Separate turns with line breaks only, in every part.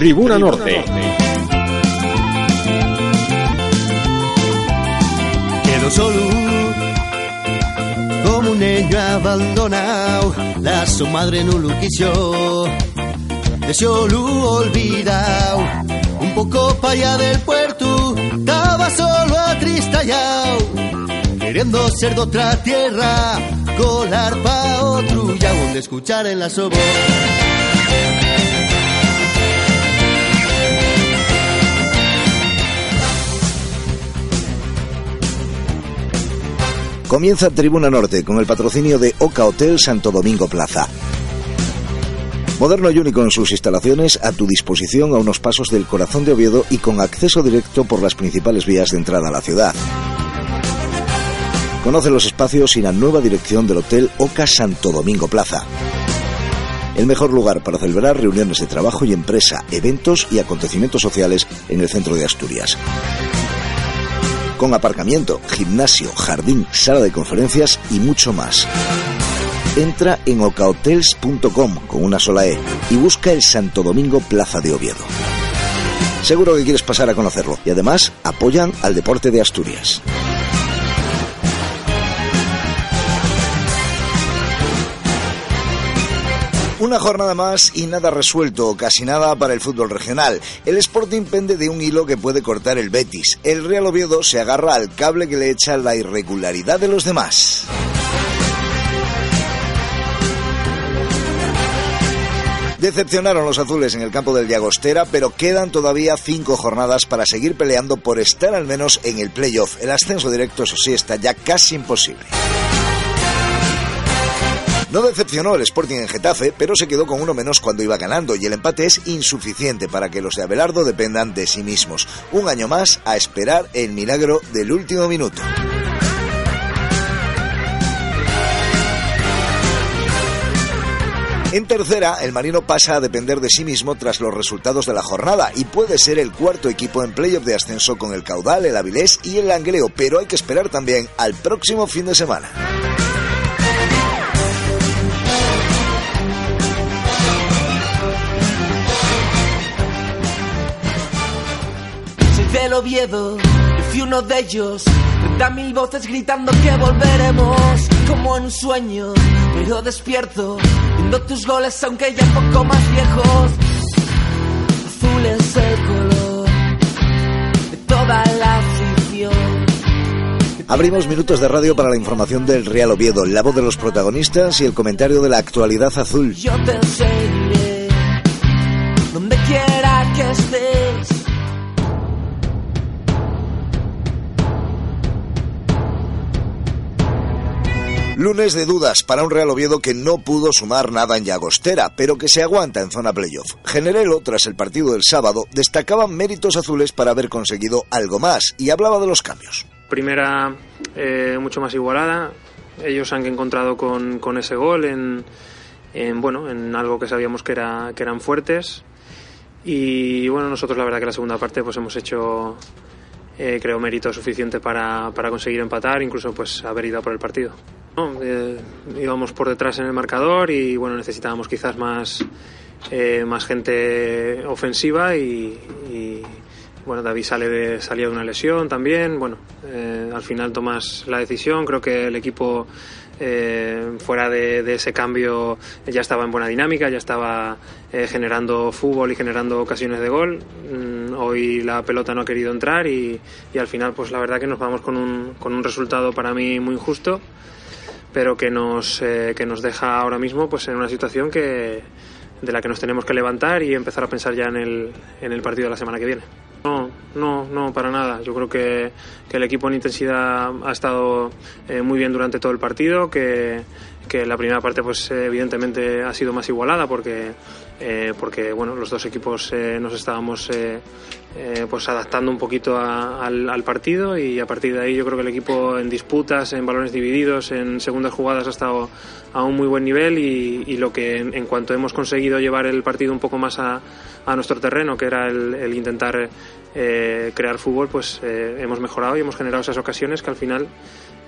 Tribuna Norte.
Quedo solo como un niño abandonado. La su madre no lo quiso. De solo olvidado. Un poco para allá del puerto. Estaba solo atristallado. Queriendo ser de otra tierra. Colar pa' otro. Y aún de escuchar en la sobo.
Comienza Tribuna Norte con el patrocinio de Oca Hotel Santo Domingo Plaza. Moderno y único en sus instalaciones, a tu disposición a unos pasos del corazón de Oviedo y con acceso directo por las principales vías de entrada a la ciudad. Conoce los espacios y la nueva dirección del Hotel Oca Santo Domingo Plaza. El mejor lugar para celebrar reuniones de trabajo y empresa, eventos y acontecimientos sociales en el centro de Asturias con aparcamiento, gimnasio, jardín, sala de conferencias y mucho más. Entra en ocahotels.com con una sola E y busca el Santo Domingo Plaza de Oviedo. Seguro que quieres pasar a conocerlo y además apoyan al deporte de Asturias. Una jornada más y nada resuelto, casi nada para el fútbol regional. El Sporting pende de un hilo que puede cortar el Betis. El Real Oviedo se agarra al cable que le echa la irregularidad de los demás. Decepcionaron los azules en el campo del Llagostera, pero quedan todavía cinco jornadas para seguir peleando por estar al menos en el playoff. El ascenso directo, eso sí, está ya casi imposible. No decepcionó el Sporting en Getafe, pero se quedó con uno menos cuando iba ganando y el empate es insuficiente para que los de Abelardo dependan de sí mismos. Un año más a esperar el milagro del último minuto. En tercera, el Marino pasa a depender de sí mismo tras los resultados de la jornada y puede ser el cuarto equipo en playoff de ascenso con el Caudal, el Avilés y el Langreo, pero hay que esperar también al próximo fin de semana.
Del Oviedo. Fui uno de ellos. Treinta mil voces gritando que volveremos. Como en un sueño, pero despierto. Viendo tus goles, aunque ya un poco más viejos. Azul es el color de toda la afición.
Abrimos minutos de radio para la información del Real Oviedo, la voz de los protagonistas y el comentario de la actualidad azul.
Yo te seguiré
Lunes de dudas para un Real Oviedo que no pudo sumar nada en Llagostera, pero que se aguanta en zona playoff. Generelo, tras el partido del sábado, destacaba méritos azules para haber conseguido algo más y hablaba de los cambios.
Primera eh, mucho más igualada, ellos han encontrado con, ese gol en, en, bueno, en algo que sabíamos que, era, que eran fuertes y bueno, nosotros la verdad que la segunda parte pues hemos hecho eh, creo mérito suficiente para, para conseguir empatar, incluso pues haber ido por el partido. No, eh, íbamos por detrás en el marcador y bueno, necesitábamos quizás más, eh, más gente ofensiva y, bueno, David sale de, salía de una lesión también. Bueno, eh, al final tomas la decisión. Creo que el equipo eh, fuera de, de, ese cambio ya estaba en buena dinámica, ya estaba eh, generando fútbol y generando ocasiones de gol. Mm, hoy la pelota no ha querido entrar y, y, al final, pues la verdad que nos vamos con un, con un resultado para mí muy injusto pero que nos, eh, que nos deja ahora mismo pues en una situación que, de la que nos tenemos que levantar y empezar a pensar ya en el, en el partido de la semana que viene. No, no, no, para nada. Yo creo que, que el equipo en intensidad ha estado eh, muy bien durante todo el partido, que, que la primera parte pues evidentemente ha sido más igualada porque eh, porque bueno los dos equipos eh, nos estábamos eh, pues adaptando un poquito a, al, partido y a partir de ahí yo creo que el equipo en disputas en balones divididos en segundas jugadas ha estado a un muy buen nivel y, lo que en, en, cuanto hemos conseguido llevar el partido un poco más a, a nuestro terreno que era el, el intentar crear fútbol pues hemos mejorado y hemos generado esas ocasiones que al final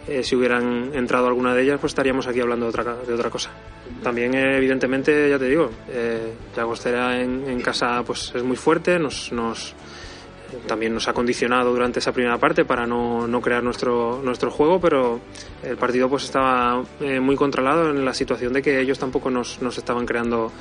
eh, si hubieran entrado alguna de ellas, pues estaríamos aquí hablando de otra, de otra cosa. También, evidentemente, ya te digo, eh, Llagostera en, en, casa pues es muy fuerte, nos, nos, también nos ha condicionado durante esa primera parte para no, no crear nuestro, nuestro juego, pero el partido pues estaba eh, muy controlado en la situación de que ellos tampoco nos, nos estaban creando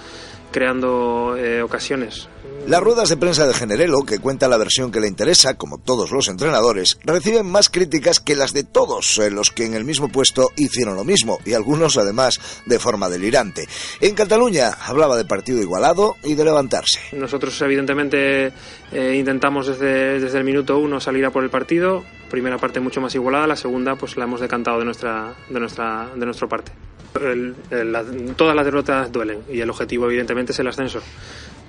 creando eh, ocasiones.
Las ruedas de prensa de Generelo, que cuenta la versión que le interesa, como todos los entrenadores, reciben más críticas que las de todos eh, los que en el mismo puesto hicieron lo mismo, y algunos además de forma delirante. En Cataluña hablaba de partido igualado y de levantarse.
Nosotros evidentemente eh, intentamos desde, desde el minuto uno salir a por el partido, primera parte mucho más igualada, la segunda pues la hemos decantado de nuestra, de nuestra, de nuestra parte. El, el, la, todas las derrotas duelen y el objetivo evidentemente es el ascenso.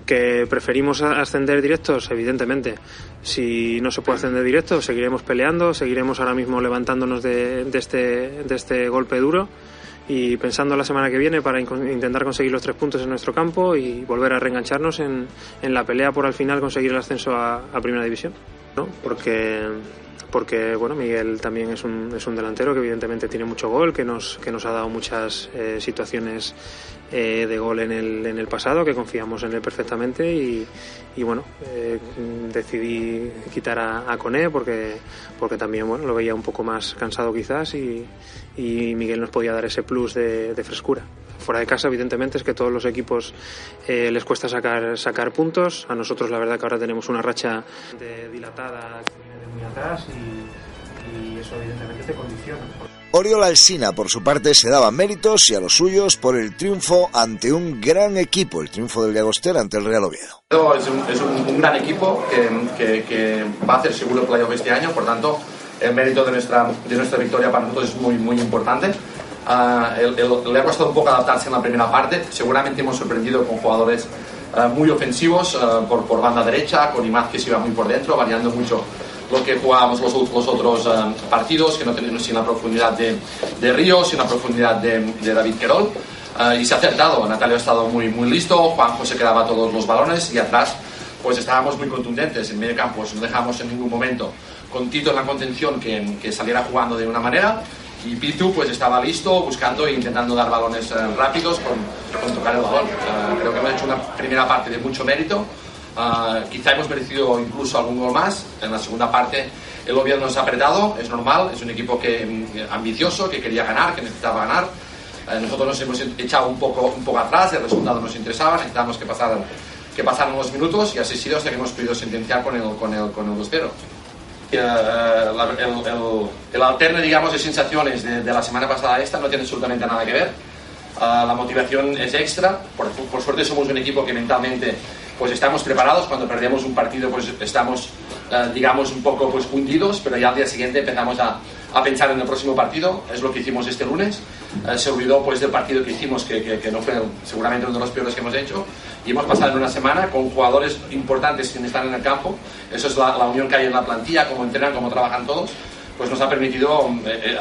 ¿Que preferimos ascender directos? Evidentemente. Si no se puede ascender directo, seguiremos peleando, seguiremos ahora mismo levantándonos de, de, este, de este golpe duro y pensando la semana que viene para intentar conseguir los tres puntos en nuestro campo y volver a reengancharnos en, en la pelea por al final conseguir el ascenso a, a Primera División. ¿no? Porque porque bueno Miguel también es un, es un delantero que evidentemente tiene mucho gol, que nos, que nos ha dado muchas eh, situaciones eh, de gol en el, en el pasado, que confiamos en él perfectamente y, y bueno, eh, decidí quitar a, a Coné porque, porque también bueno, lo veía un poco más cansado quizás y, y Miguel nos podía dar ese plus de, frescura fuera de casa, evidentemente, es que todos los equipos eh, les cuesta sacar, sacar puntos. A nosotros, la verdad, que ahora tenemos una racha de dilatada muy atrás y, y eso, evidentemente, te condiciona.
Oriol Alsina, por su parte, se daba méritos y a los suyos por el triunfo ante un gran equipo, el triunfo del Llagostera ante el Real Oviedo.
Es un, es un, un gran equipo que, que, que, va a hacer seguro playoff este año, por tanto, el mérito de nuestra, de nuestra victoria para nosotros es muy, muy importante. Uh, el, el, le ha costado un poco adaptarse en la primera parte. Seguramente hemos sorprendido con jugadores uh, muy ofensivos uh, por, por, banda derecha, con Imaz que se iba muy por dentro, variando mucho lo que jugábamos los, los otros partidos, que no teníamos sin la profundidad de, de Ríos, sin la profundidad de, de David Querol. y se ha acertado. Natalio ha estado muy, muy listo, Juanjo se quedaba todos los balones y atrás pues estábamos muy contundentes en medio campo, no dejamos en ningún momento con Tito en la contención que, que saliera jugando de una manera y Pitu pues estaba listo buscando e intentando dar balones eh, rápidos con, con, tocar el balón. Uh, creo que hemos hecho una primera parte de mucho mérito. Uh, quizá hemos merecido incluso algún gol más. En la segunda parte el gobierno nos ha apretado, es normal, es un equipo que, ambicioso, que quería ganar, que necesitaba ganar. Uh, nosotros nos hemos echado un poco, un poco atrás, el resultado nos interesaba, necesitábamos que pasaran, que pasaran unos minutos y así ha sido hasta que hemos podido sentenciar con el, con el, con el 2-0. Uh, el, el, el, alterne, digamos, de sensaciones de, de, la semana pasada a esta no tiene absolutamente nada que ver. Uh, la motivación es extra. Por, por, suerte somos un equipo que mentalmente pues estamos preparados. Cuando perdemos un partido pues estamos, uh, digamos, un poco pues hundidos, pero ya al día siguiente empezamos a, a pensar en el próximo partido. Es lo que hicimos este lunes. se olvidó pues del partido que hicimos, que, que, que no fue seguramente uno de los peores que hemos hecho y hemos pasado en una semana con jugadores importantes que están en el campo. Eso es la, la unión que hay en la plantilla, cómo entrenan, cómo trabajan todos. Pues nos ha permitido eh, eh,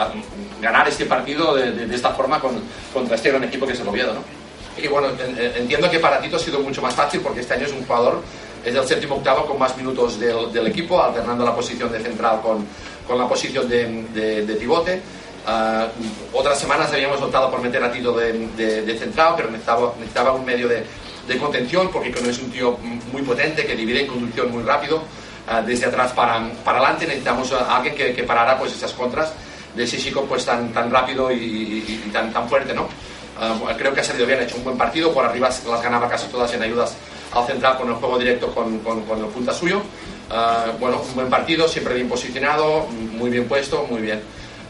ganar este partido de, de, de, esta forma con, contra este gran equipo que es el Oviedo. ¿no? Y bueno, entiendo que para Tito ha sido mucho más fácil porque este año es un jugador, es el séptimo octavo con más minutos del, equipo, alternando la posición de central con, con la posición de, de, de pivote. Uh, otras semanas habíamos optado por meter a Tito de, de, central, pero necesitaba, un medio de, de contención, porque es un tío muy potente, que divide en conducción muy rápido, uh, desde atrás para, para adelante. Necesitamos a alguien que, que, parara pues, esas contras de ese chico pues, tan, tan rápido y, y tan, tan fuerte. ¿no? Uh, creo que ha salido bien, ha hecho un buen partido, por arriba las ganaba casi todas en ayudas al central con el juego directo con, con, con el punta suyo. Uh, bueno, un buen partido, siempre bien posicionado, muy bien puesto, muy bien.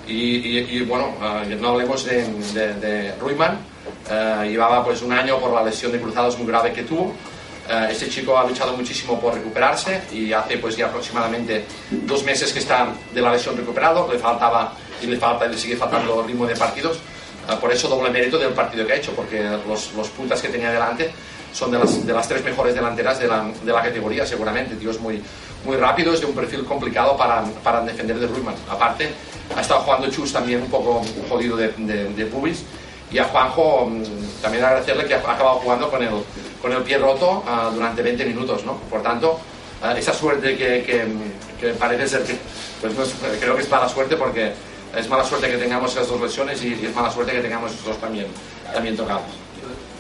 Y, y, y bueno, no hablemos de, de, de Ruiman, Uh, llevaba pues un año por la lesión de cruzados muy grave que tuvo. Uh, este chico ha luchado muchísimo por recuperarse y hace pues ya aproximadamente dos meses que está de la lesión recuperado. Le faltaba y le falta, le sigue faltando ritmo de partidos. Uh, por eso doble mérito del partido que ha hecho, porque los, los puntas que tenía delante son de las, de las tres mejores delanteras de la, de la categoría, seguramente. Tíos muy, muy rápidos, de un perfil complicado para, para defender de Ruiman. Aparte, ha estado jugando Chus también un poco jodido de, de, de pubis y a Juanjo mm, también agradecerle que ha acabado jugando con el, con el pie roto uh, durante 20 minutos, ¿no? Por tanto, uh, esa suerte que, que, que, parece ser que, pues no creo que es mala suerte porque es mala suerte que tengamos esas dos lesiones y, es mala suerte que tengamos esos dos también, también tocados.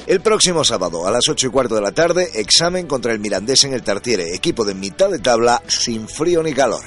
El próximo sábado a las 8 y cuarto de la tarde, examen contra el Mirandés en el Tartiere, equipo de mitad de tabla sin frío ni calor.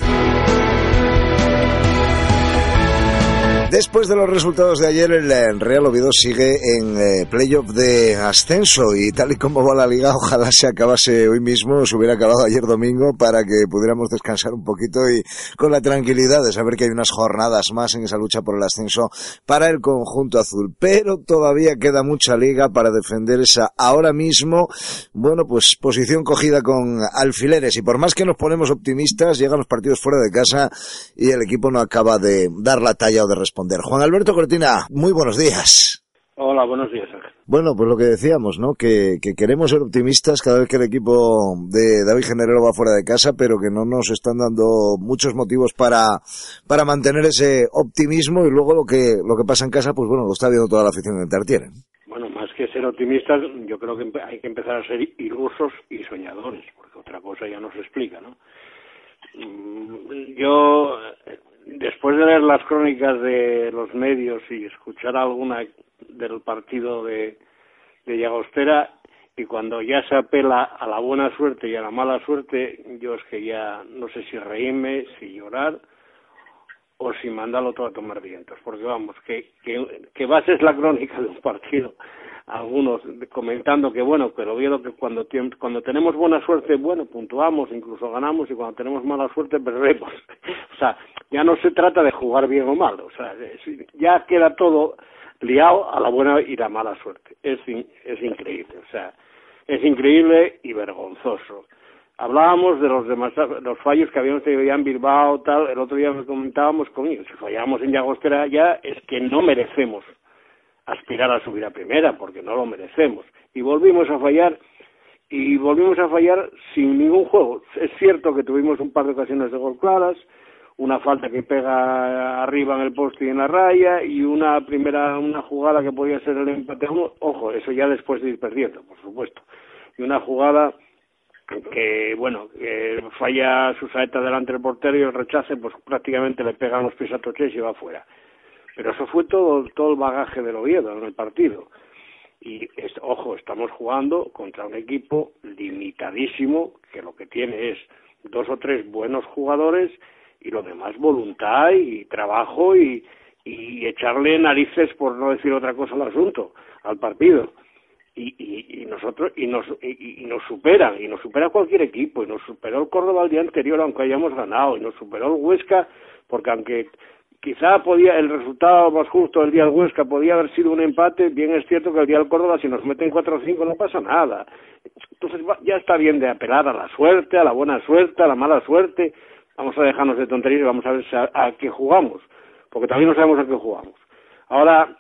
Después de los resultados de ayer, el Real Oviedo sigue en eh, playoff de ascenso y tal y como va la liga, ojalá se acabase hoy mismo, se hubiera acabado ayer domingo para que pudiéramos descansar un poquito y con la tranquilidad de saber que hay unas jornadas más en esa lucha por el ascenso para el conjunto azul. Pero todavía queda mucha liga para defender esa ahora mismo, bueno, pues posición cogida con alfileres y por más que nos ponemos optimistas, llegan los partidos fuera de casa y el equipo no acaba de dar la talla o de responder Juan Alberto Cortina, muy buenos días.
Hola, buenos días.
Bueno, pues lo que decíamos, ¿no? Que, queremos ser optimistas cada vez que el equipo de David Generero va fuera de casa, pero que no nos están dando muchos motivos para, para mantener ese optimismo y luego lo que, lo que pasa en casa, pues bueno, lo está viendo toda la afición de Tartiere.
Bueno, más que ser optimistas, yo creo que hay que empezar a ser ilusos y soñadores, porque otra cosa ya no se explica, ¿no? Mm, yo después de leer las crónicas de los medios y escuchar alguna del partido de, de Llagostera, y cuando ya se apela a la buena suerte y a la mala suerte, yo es que ya no sé si reírme, si llorar o si mandarlo todo a tomar vientos, porque vamos, que, que, que bases la crónica de un partido algunos comentando que bueno, pero vieron que cuando, cuando tenemos buena suerte, bueno, puntuamos, incluso ganamos, y cuando tenemos mala suerte, perdemos. o sea, ya no se trata de jugar bien o mal, o sea, ya queda todo liado a la buena y la mala suerte. Es, es increíble, o sea, es increíble y vergonzoso. Hablábamos de los demás, los fallos que habíamos tenido ya en Bilbao, tal, el otro día me comentábamos con ellos, si fallamos en Llagostera ya es que no merecemos aspirar a subir a primera, porque no lo merecemos. Y volvimos a fallar, y volvimos a fallar sin ningún juego. Es cierto que tuvimos un par de ocasiones de gol claras, una falta que pega arriba en el poste y en la raya, y una primera, una jugada que podía ser el empate ojo, eso ya después de ir perdiendo, por supuesto. Y una jugada que bueno que falla su saeta delante del portero y el rechace pues prácticamente le pega los pies a Toches y va afuera pero eso fue todo, todo el bagaje del Oviedo en el partido. Y, ojo, estamos jugando contra un equipo limitadísimo, que lo que tiene es dos o tres buenos jugadores y lo demás voluntad y trabajo y, y echarle narices, por no decir otra cosa, al asunto, al partido. Y, y, y nosotros y nos y, y, nos superan y nos supera cualquier equipo y nos superó el Córdoba el día anterior aunque hayamos ganado y nos superó el Huesca porque aunque quizá podía el resultado más justo del día del Huesca podía haber sido un empate, bien es cierto que el día del Córdoba si nos meten 4 o 5 no pasa nada. Entonces ya está bien de apelar a la suerte, a la buena suerte, a la mala suerte. Vamos a dejarnos de tonterías y vamos a ver a, qué jugamos, porque también no sabemos a qué jugamos. Ahora,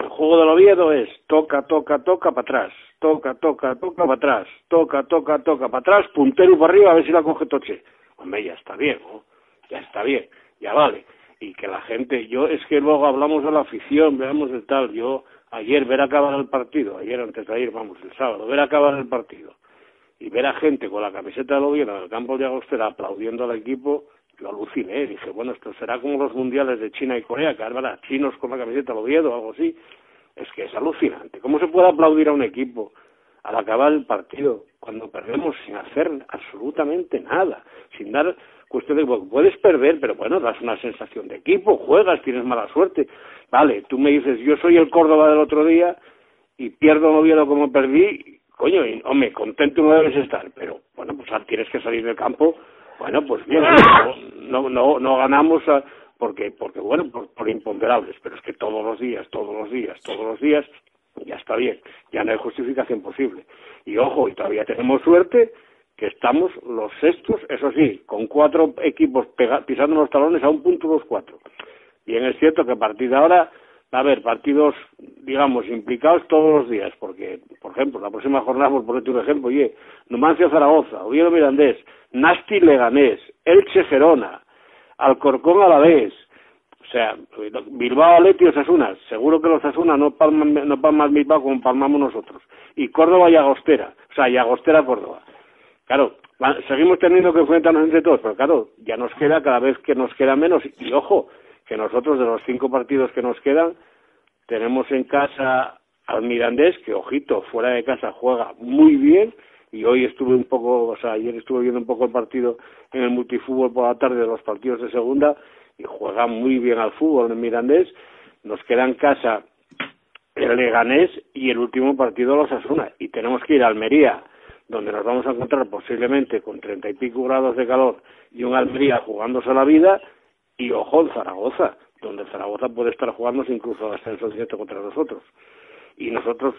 el juego del Oviedo es toca, toca, toca para atrás, toca, toca, toca para atrás, toca, toca, toca para atrás, puntero para arriba a ver si la coge Toche. Hombre, ya está bien, ¿no? Ya está bien, ya vale y que la gente, yo es que luego hablamos de la afición, veamos de tal, yo ayer ver acabar el partido, ayer antes de ayer, vamos, el sábado, ver acabar el partido y ver a gente con la camiseta de en el campo de Agostera aplaudiendo al equipo, yo aluciné, dije, bueno, esto será como los mundiales de China y Corea, que ahora chinos con la camiseta de Oviedo o algo así, es que es alucinante, ¿cómo se puede aplaudir a un equipo al acabar el partido cuando perdemos sin hacer absolutamente nada, sin dar cuestión de puedes perder, pero bueno, das una sensación de equipo, juegas, tienes mala suerte. Vale, tú me dices, yo soy el Córdoba del otro día y pierdo un Oviedo como perdí, coño, y, hombre, contento no debes estar, pero bueno, pues tienes que salir del campo, bueno, pues bien, no, no, no ganamos porque, porque bueno, por, por imponderables, pero es que todos los días, todos los días, todos los días, ya está bien, ya no hay justificación posible. Y ojo, y todavía tenemos suerte que estamos los sextos, eso sí, con cuatro equipos pisando los talones a un punto los cuatro. Bien es cierto que a partir de ahora va a haber partidos, digamos, implicados todos los días, porque, por ejemplo, la próxima jornada, por ponerte un ejemplo, oye, Numancia Zaragoza, Oviedo Mirandés, Nasti Leganés, Elche Gerona, Alcorcón Alavés, o sea, Bilbao Aleti Osasuna, seguro que los Osasuna no palman, no palman Bilbao como palmamos nosotros, y Córdoba y Agostera, o sea, y Agostera Córdoba. Claro, seguimos teniendo que enfrentarnos entre todos, pero claro, ya nos queda cada vez que nos queda menos. Y ojo, que nosotros de los cinco partidos que nos quedan tenemos en casa al Mirandés, que ojito, fuera de casa juega muy bien, y hoy estuve un poco, o sea, ayer estuve viendo un poco el partido en el multifútbol por la tarde de los partidos de segunda, y juega muy bien al fútbol en Mirandés. Nos queda en casa el Leganés y el último partido los Asuna, y tenemos que ir a Almería, donde nos vamos a encontrar posiblemente con treinta y pico grados de calor y un Almería jugándose la vida, y ojo en Zaragoza, donde Zaragoza puede estar jugándose incluso ascenso directo contra nosotros y nosotros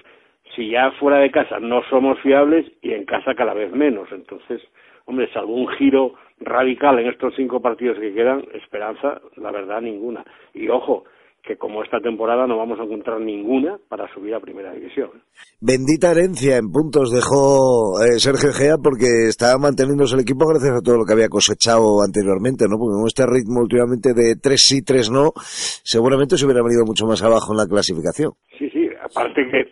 si ya fuera de casa no somos fiables y en casa cada vez menos. Entonces, hombre, salvo un giro radical en estos cinco partidos que quedan, esperanza, la verdad, ninguna. Y ojo, que como esta temporada no vamos a encontrar ninguna para subir a primera división.
Bendita herencia en puntos dejó eh, Sergio Gea porque estaba manteniéndose el equipo gracias a todo lo que había cosechado anteriormente, ¿no? Porque con este ritmo últimamente de tres sí, tres no, seguramente se hubiera venido mucho más abajo en la clasificación.
Sí, sí, aparte que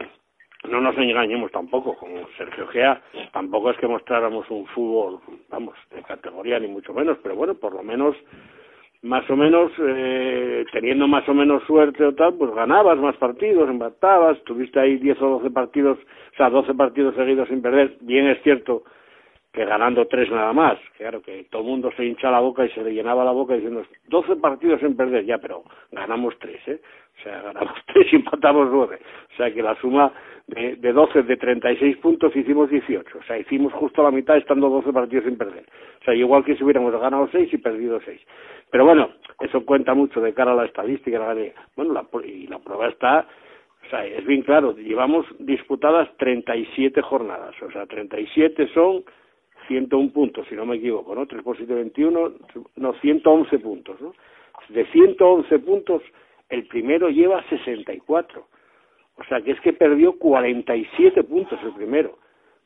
no nos engañemos tampoco, con Sergio Gea tampoco es que mostráramos un fútbol, vamos, de categoría ni mucho menos, pero bueno, por lo menos más o menos, eh, teniendo más o menos suerte o tal, pues ganabas más partidos, empatabas, tuviste ahí 10 o 12 partidos, o sea, 12 partidos seguidos sin perder. Bien es cierto que ganando tres nada más, claro que todo el mundo se hincha la boca y se le llenaba la boca diciendo 12 partidos sin perder, ya, pero ganamos tres, ¿eh? O sea, ganamos tres y empatamos nueve. O sea que la suma de, de 12 de 36 puntos hicimos 18. O sea, hicimos justo la mitad estando 12 partidos sin perder. O sea, igual que si hubiéramos ganado 6 y perdido 6. Pero bueno, eso cuenta mucho de cara a la estadística. La, bueno, la, y la prueba está, o sea, es bien claro, llevamos disputadas 37 jornadas. O sea, 37 son 101 puntos, si no me equivoco, ¿no? 3 por 7, 21, no, 111 puntos, ¿no? De 111 puntos, el primero lleva 64. O sea que es que perdió 47 puntos el primero.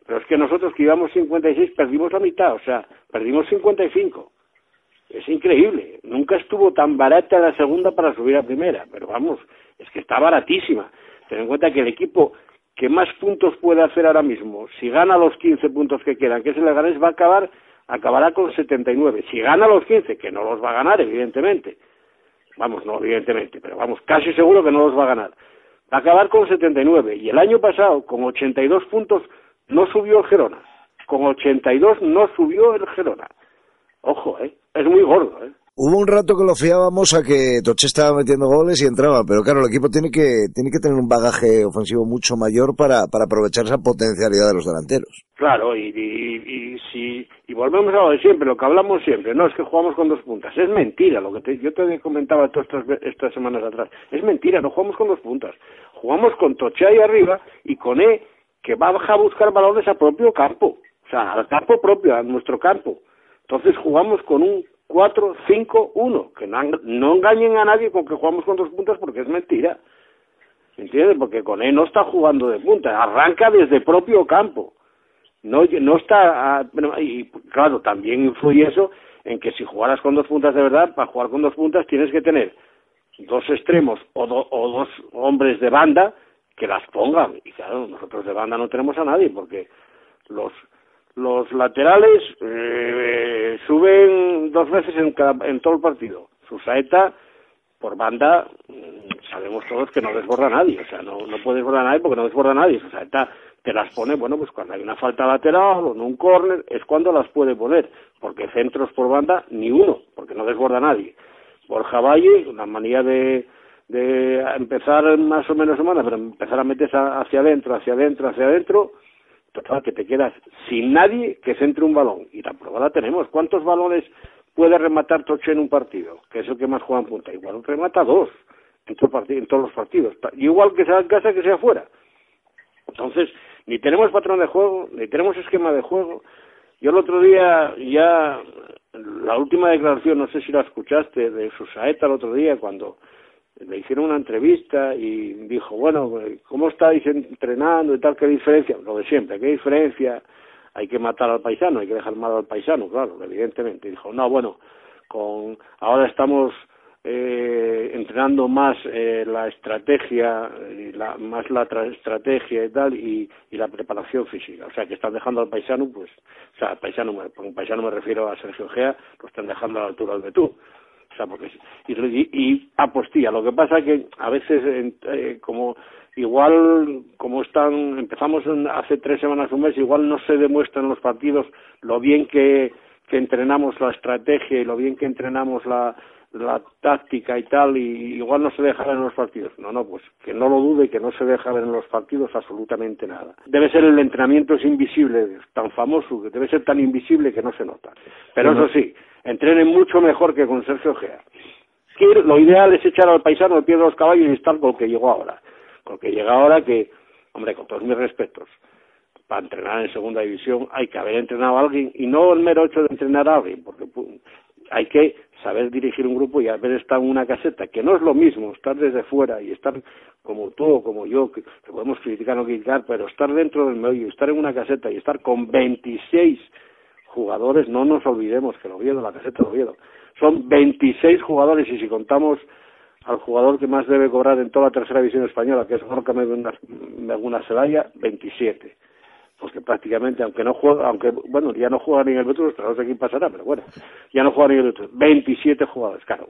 Pero es que nosotros que íbamos 56 perdimos la mitad, o sea, perdimos 55. Es increíble. Nunca estuvo tan barata la segunda para subir a primera, pero vamos, es que está baratísima. Ten en cuenta que el equipo que más puntos puede hacer ahora mismo, si gana los 15 puntos que quedan, que es el Leganés, va a acabar, acabará con 79. Si gana los 15, que no los va a ganar, evidentemente, vamos, no evidentemente, pero vamos, casi seguro que no los va a ganar, va a acabar con 79. Y el año pasado, con 82 puntos, no subió el Gerona. Con 82 no subió el Gerona. Ojo, ¿eh? Es muy gordo, ¿eh?
Hubo un rato que lo fiábamos a que Toche estaba metiendo goles y entraba, pero claro, el equipo tiene que, tiene que tener un bagaje ofensivo mucho mayor para, para aprovechar esa potencialidad de los delanteros.
Claro, y, y, si, y volvemos a lo de siempre, lo que hablamos siempre, no es que jugamos con dos puntas, es mentira, lo que te, yo te comentaba todas estas, estas semanas atrás, es mentira, no jugamos con dos puntas, jugamos con Toche ahí arriba y con E, que va a buscar balones a propio campo, o sea, al campo propio, a nuestro campo. Entonces jugamos con un 4-5-1, que no, engañen a nadie con que jugamos con dos puntas porque es mentira. ¿Entiendes? Porque con él no está jugando de punta, arranca desde propio campo. No, no está. y claro, también influye eso en que si jugaras con dos puntas de verdad, para jugar con dos puntas tienes que tener dos extremos o, o dos hombres de banda que las pongan. Y claro, nosotros de banda no tenemos a nadie porque los los laterales eh, suben dos veces en, cada, en todo el partido. Su saeta, por banda, mm, sabemos todos que no desborda a nadie. O sea, no, no puede desbordar a nadie porque no desborda a nadie. Su saeta te las pone, bueno, pues cuando hay una falta lateral o en un córner, es cuando las puede poner. Porque centros por banda, ni uno, porque no desborda a nadie. Borja Valle, una manía de, de empezar más o menos semana, pero empezar a meterse hacia adentro, hacia adentro, hacia adentro, que te quedas sin nadie que centre un balón. Y la prueba la tenemos. ¿Cuántos balones puede rematar Toche en un partido? Que es el que más juega en punta. Igual remata dos en, en todos los partidos. Igual que sea en casa que sea fuera. Entonces, ni tenemos patrón de juego, ni tenemos esquema de juego. Yo el otro día ya, la última declaración, no sé si la escuchaste, de Susaeta el otro día, cuando le hicieron una entrevista y dijo, bueno, ¿cómo estáis entrenando y tal? ¿Qué diferencia? Lo de siempre, ¿qué diferencia? Hay que matar al paisano, hay que dejar mal al paisano, claro, evidentemente. dijo, no, bueno, con ahora estamos eh, entrenando más eh, la estrategia, la, más la estrategia y tal, y, y, la preparación física. O sea, que están dejando al paisano, pues, o sea, al paisano, con paisano me refiero a Sergio Gea, lo están dejando a la altura del Betú. O sea, porque y, y apostilla. Lo que pasa que a veces eh, como igual como están empezamos hace tres semanas un mes igual no se demuestra en los partidos lo bien que, que entrenamos la estrategia y lo bien que entrenamos la, la táctica y tal, y igual no se deja ver en los partidos. No, no, pues que no lo dude, que no se deja ver en los partidos absolutamente nada. Debe ser el entrenamiento es invisible, tan famoso, que debe ser tan invisible que no se nota. Pero eso sí, entrenen mucho mejor que con Sergio Gea. Lo ideal es echar al paisano el pie de los caballos y estar con el que llegó ahora. Con el que llega ahora que, hombre, con todos mis respetos, para entrenar en segunda división hay que haber entrenado a alguien y no el mero hecho de entrenar a alguien, porque hay que saber dirigir un grupo y haber estado en una caseta, que no es lo mismo estar desde fuera y estar como tú o como yo, que, podemos criticar o criticar, pero estar dentro del medio, estar en una caseta y estar con 26 jugadores, no nos olvidemos que lo Oviedo, la caseta de Oviedo, son 26 jugadores y si contamos al jugador que más debe cobrar en toda la tercera división española, que es Jorge Meguna Celaya, 27 pues que prácticamente, aunque no juega, aunque, bueno, ya no juega ni en el Betis, pero no sé quién pasará, pero bueno, ya no juega ni el Betis. 27 jugadores, claro.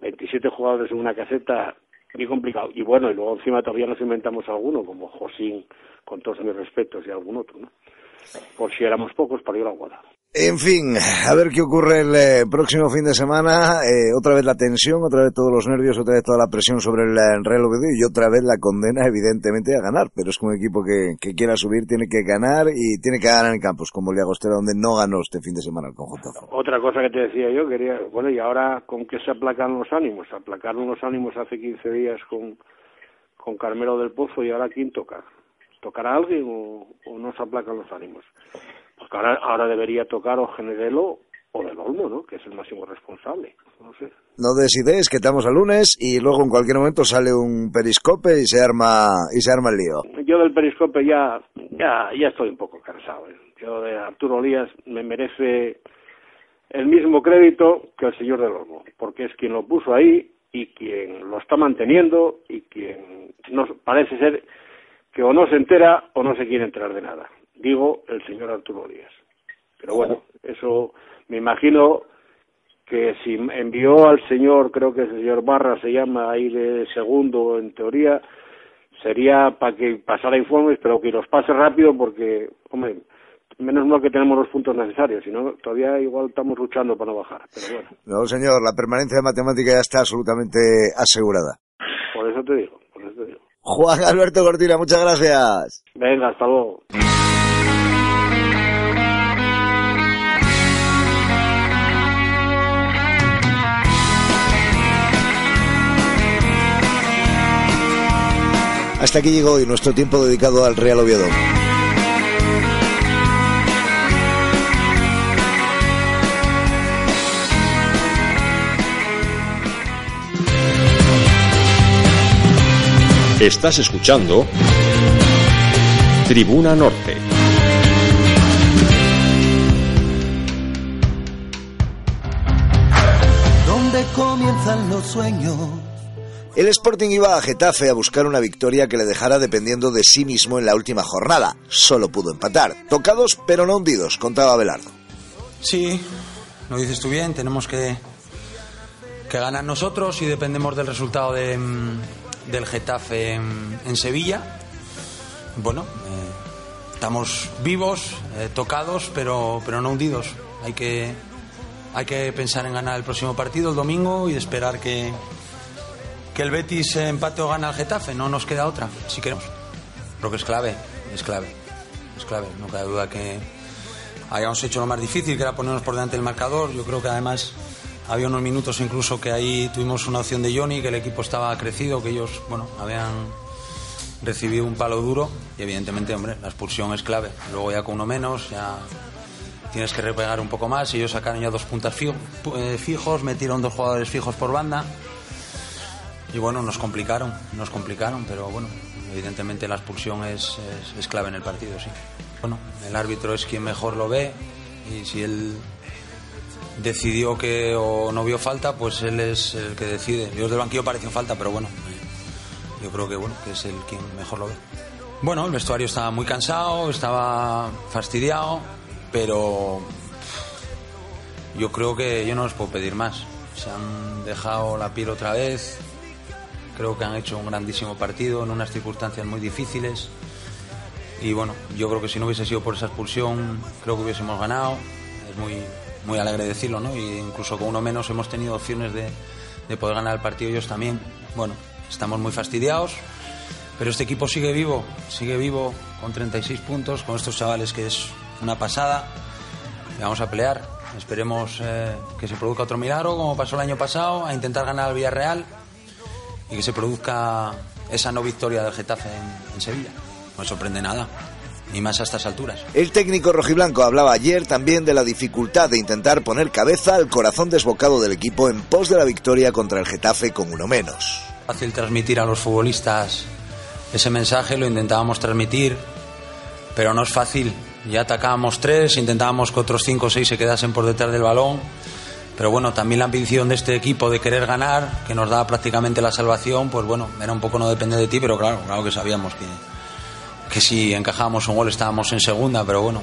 27 jugadores en una caseta, muy complicado. Y bueno, y luego encima todavía nos inventamos alguno, como Josín, con todos mis respetos, y algún otro, ¿no? Por si éramos pocos para ir a Guadalajara.
En fin, a ver qué ocurre el eh, próximo fin de semana. Eh, otra vez la tensión, otra vez todos los nervios, otra vez toda la presión sobre el, el Real Oviedo y otra vez la condena, evidentemente, a ganar. Pero es que un equipo que, que quiera subir tiene que ganar y tiene que ganar en campos como el Llagostera, donde no ganó este fin de semana el conjunto.
Otra cosa que te decía yo, quería, bueno, y ahora con qué se aplacan los ánimos. Aplacaron los ánimos hace 15 días con, con Carmelo del Pozo y ahora quién toca. ¿Tocará alguien o, o no se aplacan los ánimos? Porque ahora, ahora debería tocar o Generelo o del Olmo, ¿no? Que es el máximo responsable. No sé.
No desidéis que estamos a lunes y luego en cualquier momento sale un periscope y se arma y se arma el lío.
Yo del periscope ya ya ya estoy un poco cansado. ¿eh? Yo de Arturo Lías me merece el mismo crédito que el señor del Olmo, porque es quien lo puso ahí y quien lo está manteniendo y quien nos parece ser que o no se entera o no se quiere enterar de nada digo el señor Arturo Díaz. Pero bueno, eso me imagino que si envió al señor, creo que el señor Barra se llama ahí de segundo en teoría, sería para que pasara informes, pero que los pase rápido porque, hombre, menos mal que tenemos los puntos necesarios, si no, todavía igual estamos luchando para no bajar. Pero bueno.
No, señor, la permanencia de matemática ya está absolutamente asegurada.
Por eso te digo, por eso te digo.
Juan Alberto Cortina, muchas gracias.
Venga, hasta luego.
Hasta aquí llegó hoy nuestro tiempo dedicado al Real Oviedo.
Estás escuchando Tribuna Norte.
¿Dónde comienzan los sueños?
El Sporting iba a Getafe a buscar una victoria que le dejara dependiendo de sí mismo en la última jornada. Solo pudo empatar. Tocados pero no hundidos, contaba Belardo.
Sí, lo dices tú bien, tenemos que, que ganar nosotros y dependemos del resultado de, mm, del Getafe en, Sevilla. Bueno, eh, estamos vivos, eh, tocados, pero, pero no hundidos. Hay que, hay que pensar en ganar el próximo partido, el domingo, y esperar que, que el Betis empate o gana al Getafe, no nos queda otra, si queremos. Creo que es clave, es clave, es clave. No cabe duda que hayamos hecho lo más difícil, que era ponernos por delante del marcador. Yo creo que además había unos minutos incluso que ahí tuvimos una opción de Johnny, que el equipo estaba crecido, que ellos, bueno, habían recibido un palo duro y evidentemente, hombre, la expulsión es clave. Luego ya con uno menos, ya tienes que repegar un poco más. Ellos sacaron ya dos puntas eh, fijos, metieron dos jugadores fijos por banda. Y bueno, nos complicaron, nos complicaron, pero bueno, evidentemente la expulsión es, es, es, clave en el partido, sí. Bueno, el árbitro es quien mejor lo ve y si él decidió que o no vio falta, pues él es el que decide. Dios del banquillo pareció falta, pero bueno, yo creo que bueno, que es el quien mejor lo ve. Bueno, el vestuario estaba muy cansado, estaba fastidiado, pero yo creo que yo no les puedo pedir más se han dejado la piel otra vez. Creo que han hecho un grandísimo partido en unas circunstancias muy difíciles. Y bueno, yo creo que si no hubiese sido por esa expulsión, creo que hubiésemos ganado. Es muy, muy alegre decirlo, ¿no? Y incluso con uno menos hemos tenido opciones de, de poder ganar el partido ellos también. Bueno, estamos muy fastidiados, pero este equipo sigue vivo, sigue vivo con 36 puntos, con estos chavales que es una pasada. Le vamos a pelear, esperemos eh, que se produzca otro milagro, como pasó el año pasado, a intentar ganar al Villarreal y que se produzca esa no victoria del Getafe en, en Sevilla. No me sorprende nada ni más a estas alturas.
El técnico rojiblanco hablaba ayer también de la dificultad de intentar poner cabeza al corazón desbocado del equipo en pos de la victoria contra el Getafe con uno menos.
Fácil transmitir a los futbolistas ese mensaje, lo intentábamos transmitir, pero no es fácil. Ya atacábamos tres, intentábamos que otros cinco o seis se quedasen por detrás del balón. Pero bueno, también la ambición de este equipo de querer ganar, que nos da prácticamente la salvación, pues bueno, era un poco no depende de ti, pero claro, claro que sabíamos que, que si encajábamos un gol estábamos en segunda, pero bueno,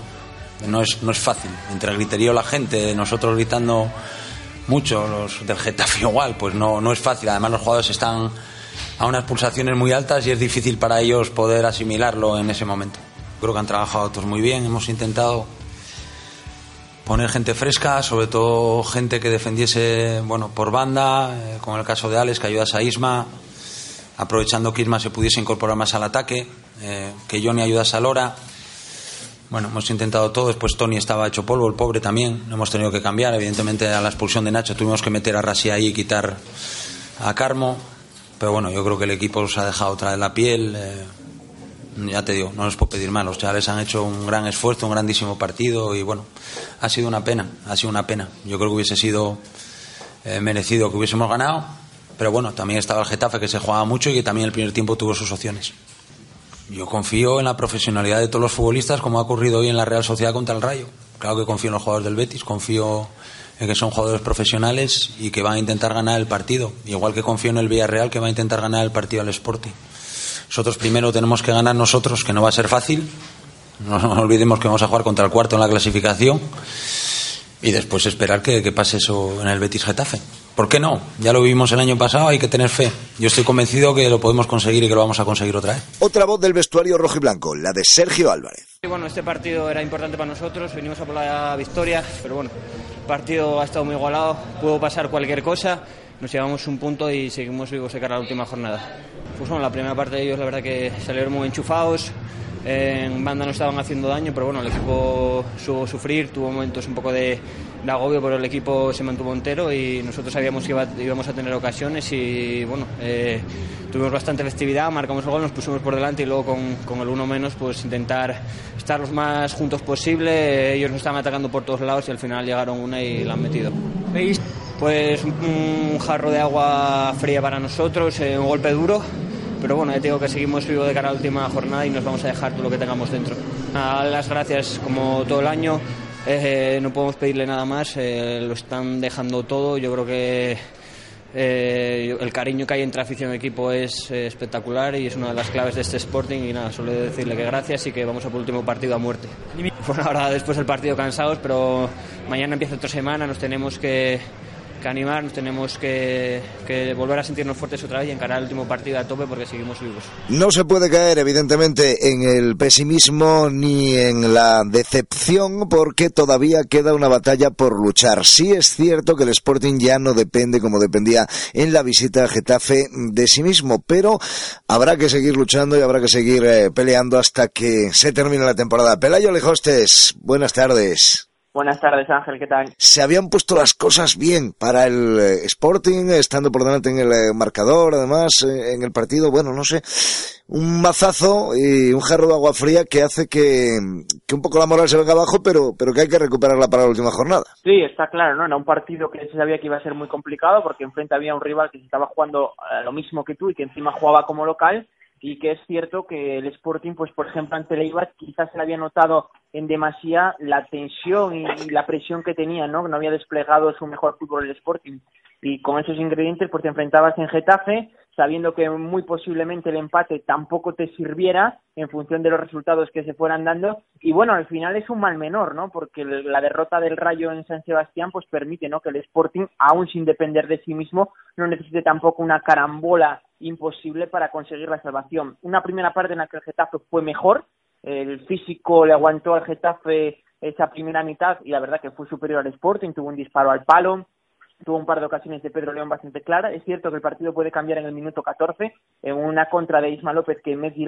no es, no es fácil. Entre el griterío la gente, nosotros gritando mucho, los del Getafe igual, pues no, no es fácil. Además los jugadores están a unas pulsaciones muy altas y es difícil para ellos poder asimilarlo en ese momento. Creo que han trabajado todos muy bien, hemos intentado poner gente fresca, sobre todo gente que defendiese bueno, por banda, eh, como en el caso de Alex, que ayudas a Isma, aprovechando que Isma se pudiese incorporar más al ataque, eh, que Johnny ayudase a Lora. Bueno, hemos intentado todo, después Tony estaba hecho polvo, el pobre también, no hemos tenido que cambiar, evidentemente a la expulsión de Nacho tuvimos que meter a Rasi ahí y quitar a Carmo, pero bueno, yo creo que el equipo se ha dejado traer la piel, eh, ya te digo, no les puedo pedir más. Los chavales han hecho un gran esfuerzo, un grandísimo partido y bueno, ha sido una pena, ha sido una pena. Yo creo que hubiese sido eh, merecido que hubiésemos ganado, pero bueno, también estaba el Getafe que se jugaba mucho y que también el primer tiempo tuvo sus opciones. Yo confío en la profesionalidad de todos los futbolistas, como ha ocurrido hoy en la Real Sociedad contra el Rayo. Claro que confío en los jugadores del Betis, confío en que son jugadores profesionales y que van a intentar ganar el partido. Igual que confío en el Villarreal que va a intentar ganar el partido al Sporting. Nosotros primero tenemos que ganar nosotros, que no va a ser fácil. No, no olvidemos que vamos a jugar contra el cuarto en la clasificación. Y después esperar que, que pase eso en el Betis Getafe. ¿Por qué no? Ya lo vivimos el año pasado, hay que tener fe. Yo estoy convencido que lo podemos conseguir y que lo vamos a conseguir otra vez.
Otra voz del vestuario rojo y blanco, la de Sergio Álvarez.
Y bueno, este partido era importante para nosotros, venimos a por la victoria, pero bueno, el partido ha estado muy igualado, pudo pasar cualquier cosa, nos llevamos un punto y seguimos vivos de cara a la última jornada. Pues bueno, la primera parte de ellos la verdad que salieron muy enchufados, en banda no estaban haciendo daño, pero bueno, el equipo supo sufrir, tuvo momentos un poco de, de agobio, pero el equipo se mantuvo entero y nosotros sabíamos que iba, íbamos a tener ocasiones y bueno, eh, tuvimos bastante festividad, marcamos el gol, nos pusimos por delante y luego con, con el uno menos pues intentar estar los más juntos posible, ellos nos estaban atacando por todos lados y al final llegaron una y la han metido. ¿Veis? Pues un, un jarro de agua fría para nosotros, eh, un golpe duro, pero bueno, ya te digo que seguimos vivos de cara a la última jornada y nos vamos a dejar todo lo que tengamos dentro. Las gracias como todo el año, eh, no podemos pedirle nada más, eh, lo están dejando todo, yo creo que eh, el cariño que hay entre afición y equipo es eh, espectacular y es una de las claves de este Sporting y nada, solo decirle que gracias y que vamos a por último partido a muerte. Bueno, ahora después del partido cansados, pero mañana empieza otra semana, nos tenemos que que tenemos que, volver a sentirnos fuertes otra vez y último partido a tope porque seguimos vivos.
No se puede caer, evidentemente, en el pesimismo ni en la decepción porque todavía queda una batalla por luchar. Sí es cierto que el Sporting ya no depende como dependía en la visita a Getafe de sí mismo, pero habrá que seguir luchando y habrá que seguir eh, peleando hasta que se termine la temporada. Pelayo Lejostes, buenas tardes.
Buenas tardes, Ángel, ¿qué tal?
Se habían puesto las cosas bien para el eh, Sporting, estando por delante en el eh, marcador, además, eh, en el partido, bueno, no sé, un mazazo y un jarro de agua fría que hace que, que un poco la moral se venga abajo, pero, pero que hay que recuperarla para la última jornada.
Sí, está claro, ¿no? Era un partido que se sabía que iba a ser muy complicado porque enfrente había un rival que se estaba jugando lo mismo que tú y que encima jugaba como local y que es cierto que el Sporting, pues por ejemplo ante el Eibar quizás se le había notado en demasía la tensión y, la presión que tenía, ¿no? Que no había desplegado su mejor fútbol el Sporting. Y con esos ingredientes, pues te enfrentabas en Getafe, sabiendo que muy posiblemente el empate tampoco te sirviera en función de los resultados que se fueran dando. Y bueno al final es un mal menor no porque la derrota del Rayo en San Sebastián pues permite no que el Sporting aún sin depender de sí mismo no necesite tampoco una carambola imposible para conseguir la salvación. Una primera parte en la que el Getafe fue mejor el físico le aguantó al Getafe esa primera mitad y la verdad que fue superior al Sporting tuvo un disparo al palo tuvo un par de ocasiones de Pedro León bastante clara. Es cierto que el partido puede cambiar en el minuto 14 en una contra de Isma López que Messi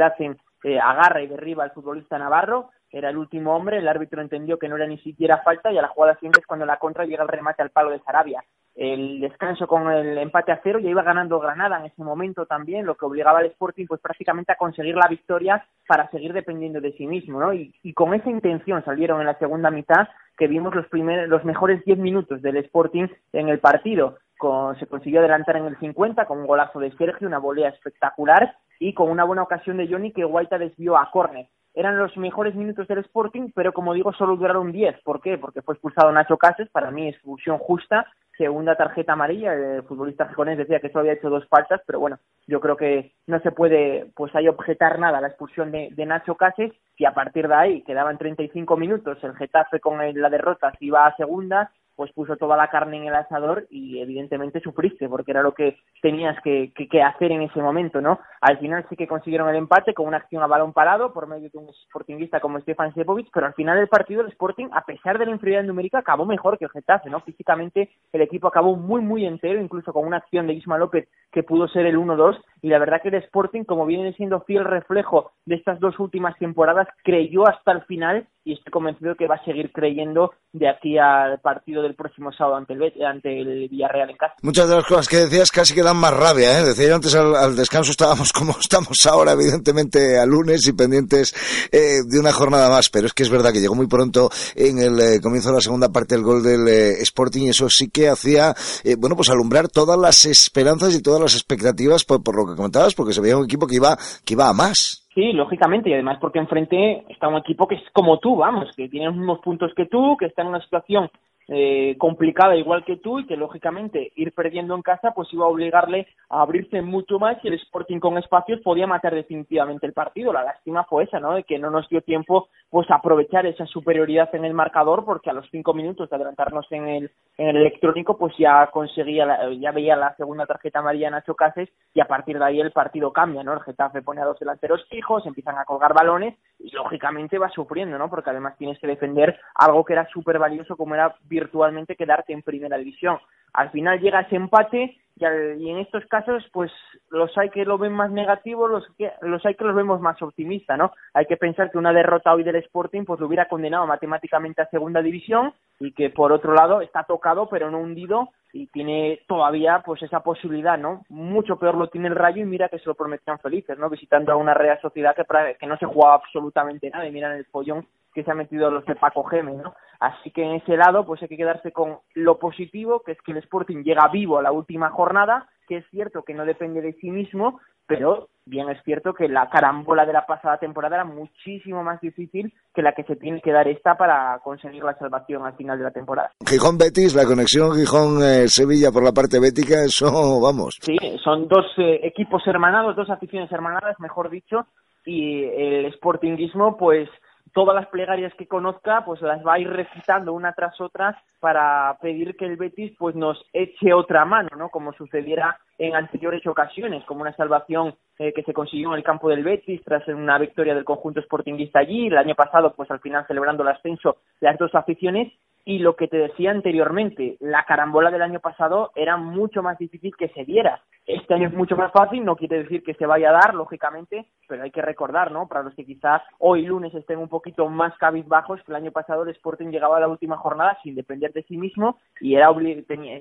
eh, agarra y derriba al futbolista Navarro. Era el último hombre, el árbitro entendió que no era ni siquiera falta y a la jugada siguiente es cuando la contra llega el remate al palo de Sarabia. El descanso con el empate a cero ya iba ganando Granada en ese momento también, lo que obligaba al Sporting pues prácticamente a conseguir la victoria para seguir dependiendo de sí mismo, ¿no? Y, con esa intención salieron en la segunda mitad que vimos los, primeros, los mejores 10 minutos del Sporting en el partido. Con, se consiguió adelantar en el 50 con un golazo de Sergio, una volea espectacular y con una buena ocasión de Johnny que Guaita desvió a córner. Eran los mejores minutos del Sporting, pero como digo, solo duraron 10. ¿Por qué? Porque fue expulsado Nacho Cases, para mí expulsión justa, segunda tarjeta amarilla. El futbolista japonés decía que solo había hecho dos faltas, pero bueno, yo creo que no se puede, pues hay objetar nada la expulsión de, Nacho Cases y a partir de ahí quedaban 35 minutos, el Getafe con la derrota se iba a segunda pues puso toda la carne en el asador y evidentemente sufriste porque era lo que tenías que, que, hacer en ese momento, ¿no? Al final sí que consiguieron el empate con una acción a balón parado por medio de un sportingista como Stefan Sepovic, pero al final del partido el Sporting, a pesar de la inferioridad numérica, acabó mejor que el Getafe, ¿no? Físicamente el equipo acabó muy, muy entero, incluso con una acción de Isma López que pudo ser el 1-2 y la verdad que el Sporting, como viene siendo fiel reflejo de estas dos últimas temporadas, creyó hasta el final y estoy convencido que va a seguir creyendo de aquí al partido del próximo sábado ante el, ante el Villarreal en casa.
Muchas de las cosas que decías casi que dan más rabia, ¿eh? Decía yo antes al, descanso estábamos como estamos ahora, evidentemente a lunes y pendientes eh, de una jornada más, pero es que es verdad que llegó muy pronto en el eh, comienzo de la segunda parte el gol del eh, Sporting y eso sí que hacía, bueno, pues alumbrar todas las esperanzas y todas las expectativas por, por lo que comentabas, porque se veía un equipo que iba, que iba a más.
Sí, lógicamente, y además porque enfrente está un equipo que es como tú, vamos, que tiene los mismos puntos que tú, que está en una situación eh, complicada igual que tú y que lógicamente ir perdiendo en casa pues iba a obligarle a abrirse mucho más y el Sporting con espacios podía matar definitivamente el partido. La lástima fue esa, ¿no? De que no nos dio tiempo pues aprovechar esa superioridad en el marcador porque a los cinco minutos de adelantarnos en el, electrónico pues ya conseguía, ya veía la segunda tarjeta amarilla Nacho Cases y a partir de ahí el partido cambia, ¿no? El Getafe pone a dos delanteros fijos, empiezan a colgar balones y lógicamente va sufriendo, ¿no? Porque además tienes que defender algo que era súper valioso como era virtualmente quedarte en primera división. Al final llega ese empate y, en estos casos pues los hay que lo ven más negativo, los que los hay que los vemos más optimista, ¿no? Hay que pensar que una derrota hoy del Sporting pues lo hubiera condenado matemáticamente a segunda división y que por otro lado está tocado pero no hundido y tiene todavía pues esa posibilidad, ¿no? Mucho peor lo tiene el Rayo y mira que se lo prometían felices, ¿no? Visitando a una Real Sociedad que, que no se jugaba absolutamente nada y miran el follón que se ha metido los de Paco Gémez, ¿no? Así que en ese lado pues hay que quedarse con lo positivo, que es que el Sporting llega vivo a la última jornada, que es cierto que no depende de sí mismo, pero bien es cierto que la carambola de la pasada temporada era muchísimo más difícil que la que se tiene que dar esta para conseguir la salvación al final de la temporada.
Gijón Betis, la conexión Gijón Sevilla por la parte bética, eso vamos.
Sí, son dos eh, equipos hermanados, dos aficiones hermanadas, mejor dicho, y el Sportingismo pues todas las plegarias que conozca, pues las va a ir recitando una tras otra para pedir que el Betis pues nos eche otra mano, ¿no? Como sucediera en anteriores ocasiones, como una salvación eh, que se consiguió en el campo del Betis tras una victoria del conjunto sportinguista allí, el año pasado pues al final celebrando el ascenso las dos aficiones y lo que te decía anteriormente, la carambola del año pasado era mucho más difícil que se diera. Este año es mucho más fácil, no quiere decir que se vaya a dar, lógicamente, pero hay que recordar, ¿no? Para los que quizás hoy lunes estén un poquito más cabizbajos, que el año pasado el Sporting llegaba a la última jornada sin depender de sí mismo y era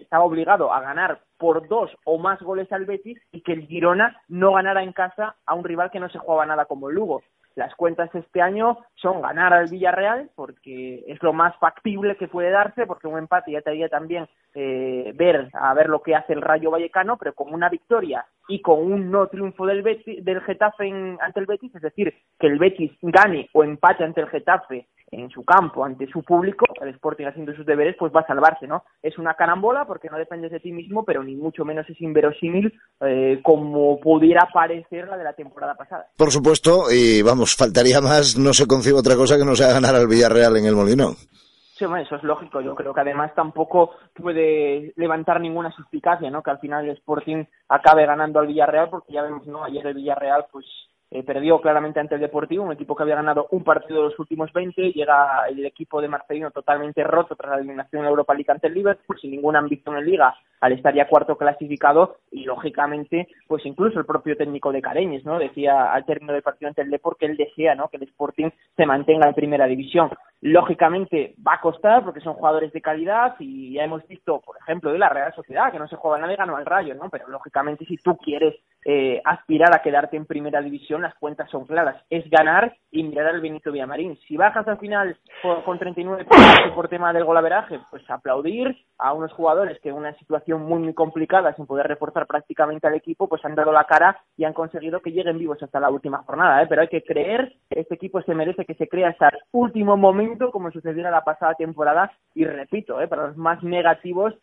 estaba obligado a ganar por dos o más goles al Betis y que el Girona no ganara en casa a un rival que no se jugaba nada como el Lugo. Las cuentas este año son ganar al Villarreal, porque es lo más factible que puede darse, porque un empate ya te haría también eh, ver a ver lo que hace el Rayo Vallecano, pero con una victoria y con un no triunfo del, Betis, del Getafe ante el Betis, es decir, que el Betis gane o empate ante el Getafe en su campo, ante su público, el Sporting haciendo sus deberes, pues va a salvarse, ¿no? Es una carambola porque no dependes de ti mismo, pero ni mucho menos es inverosímil eh, como pudiera parecer la de la temporada pasada.
Por supuesto, y vamos, faltaría más, no se concibe otra cosa que no sea ganar al Villarreal en el Molino.
Sí, bueno, eso es lógico. Yo creo que además tampoco puede levantar ninguna suspicacia, ¿no? Que al final el Sporting acabe ganando al Villarreal, porque ya vemos, ¿no? Ayer el Villarreal, pues eh, perdió claramente ante el Deportivo, un equipo que había ganado un partido de los últimos 20, llega el equipo de Marcelino totalmente roto tras la eliminación en Europa League ante el Liverpool, sin ninguna ambición en Liga, al estar ya cuarto clasificado y lógicamente, pues incluso el propio técnico de Careñes, ¿no? Decía al término del partido ante el Deportivo que él desea, ¿no? Que el Sporting se mantenga en primera división. Lógicamente va a costar porque son jugadores de calidad y ya hemos visto, por ejemplo, de la Real Sociedad, que no se juega nada y ganó al Rayo, ¿no? Pero lógicamente si tú quieres eh, aspirar a quedarte en primera división, las cuentas son claras. Es ganar y mirar al Benito Villamarín. Si bajas al final con 39 puntos por tema del golaveraje, pues aplaudir a unos jugadores que en una situación muy, muy complicada, sin poder reforzar prácticamente al equipo, pues han dado la cara y han conseguido que lleguen vivos hasta la última jornada. ¿eh? Pero hay que creer este equipo se merece que se crea hasta el último momento, como sucedió la pasada temporada. Y repito, ¿eh? para los más negativos,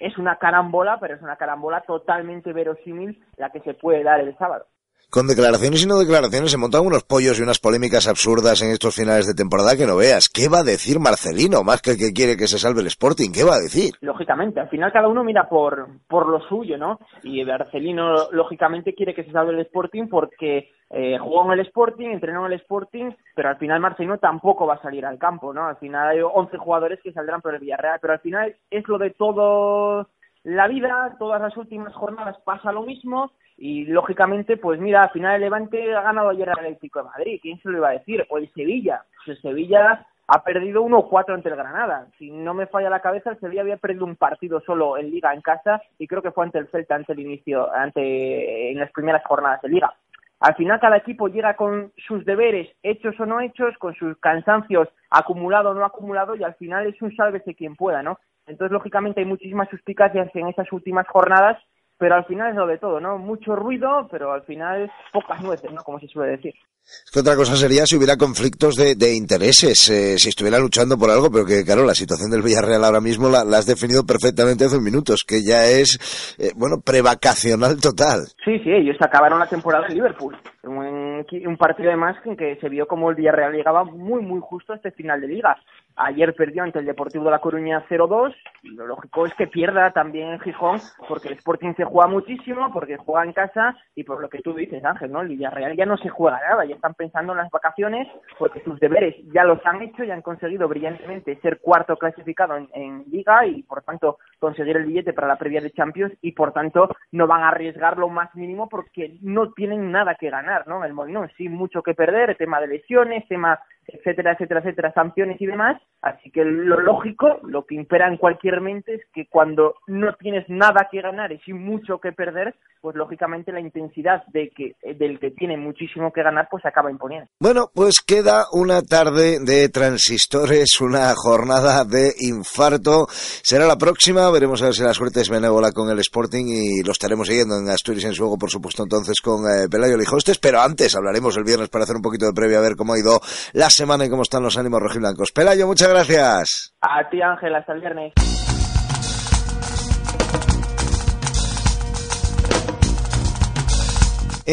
es una carambola, pero es una carambola totalmente verosímil la que se puede dar el sábado.
Con declaraciones y no declaraciones se montan unos pollos y unas polémicas absurdas en estos finales de temporada que no veas. ¿Qué va a decir Marcelino más que el que quiere que se salve el Sporting? ¿Qué va a decir?
Lógicamente, al final cada uno mira por, por lo suyo, ¿no? Y Marcelino lógicamente quiere que se salve el Sporting porque eh, jugó en el Sporting, entrenó en el Sporting, pero al final Marcelino tampoco va a salir al campo, ¿no? Al final hay 11 jugadores que saldrán por el Villarreal, pero al final es lo de todo la vida, todas las últimas jornadas pasa lo mismo y lógicamente, pues mira, al final el Levante ha ganado ayer al Atlético de Madrid, ¿quién se lo iba a decir? O el Sevilla, pues el Sevilla ha perdido 1-4 ante el Granada. Si no me falla la cabeza, el Sevilla había perdido un partido solo en Liga en casa y creo que fue ante el Celta ante el inicio, ante en las primeras jornadas de Liga. Al final cada equipo llega con sus deberes hechos o no hechos, con sus cansancios acumulado o no acumulado y al final es un sálvese quien pueda, ¿no? Entonces, lógicamente, hay muchísimas suspicacias en estas últimas jornadas, pero al final es lo de todo, ¿no? Mucho ruido, pero al final pocas nueces, ¿no? Como se suele decir.
Es que otra cosa sería si hubiera conflictos de, de intereses, eh, si estuviera luchando por algo, pero que, claro, la situación del Villarreal ahora mismo la, la has definido perfectamente hace minutos, que ya es, eh, bueno, prevacacional total.
Sí, sí, ellos acabaron la temporada en Liverpool. Un, un partido además en que se vio como el Villarreal llegaba muy, muy justo a este final de liga. Ayer perdió ante el Deportivo de La Coruña 0-2. Lo lógico es que pierda también en Gijón, porque el Sporting se juega muchísimo, porque juega en casa y por lo que tú dices, Ángel, ¿no? El Villarreal ya no se juega nada, ya están pensando en las vacaciones, porque sus deberes ya los han hecho y han conseguido brillantemente ser cuarto clasificado en, en Liga y por tanto conseguir el billete para la previa de Champions y por tanto no van a arriesgar lo más mínimo porque no tienen nada que ganar, ¿no? El Molinón sí mucho que perder, tema de lesiones, tema etcétera, etcétera, etcétera, sanciones y demás. Así que lo lógico, lo que impera en cualquier mente es que cuando no tienes nada que ganar y sin mucho que perder, pues lógicamente la intensidad de que, del que tiene muchísimo que ganar, pues se acaba imponiendo.
Bueno, pues queda una tarde de transistores, una jornada de infarto. Será la próxima, veremos a ver si la suerte es benévola con el Sporting y lo estaremos siguiendo en Asturias en su juego, por supuesto, entonces con eh, Pelayo Lijostes, pero antes hablaremos el viernes para hacer un poquito de previa a ver cómo ha ido la semana y cómo están los ánimos rojiblancos. Pelayo, muchas gracias.
A ti, Ángel, hasta el viernes.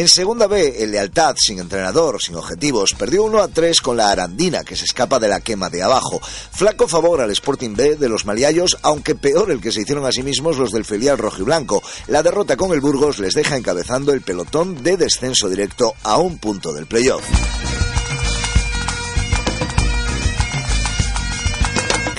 En segunda B, el Lealtad, sin entrenador, sin objetivos, perdió 1 a 3 con la Arandina, que se escapa de la quema de abajo. Flaco favor al Sporting B de los Maliayos, aunque peor el que se hicieron a sí mismos los del filial rojiblanco. La derrota con el Burgos les deja encabezando el pelotón de descenso directo a un punto del playoff.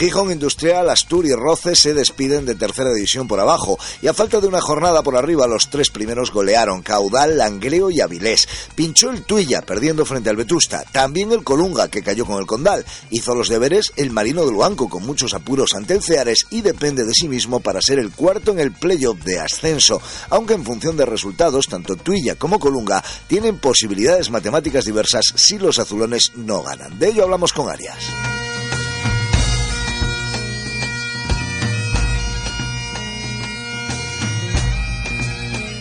Gijón Industrial, Astur y Roce se despiden de tercera división por abajo y a falta de una jornada por arriba los tres primeros golearon Caudal, Langreo y Avilés. Pinchó el Tuilla perdiendo frente al Vetusta, también el Colunga que cayó con el Condal. Hizo los deberes el Marino del Luanco con muchos apuros ante el Ceares y depende de sí mismo para ser el cuarto en el playoff de ascenso, aunque en función de resultados tanto Tuilla como Colunga tienen posibilidades matemáticas diversas si los azulones no ganan. De ello hablamos con Arias.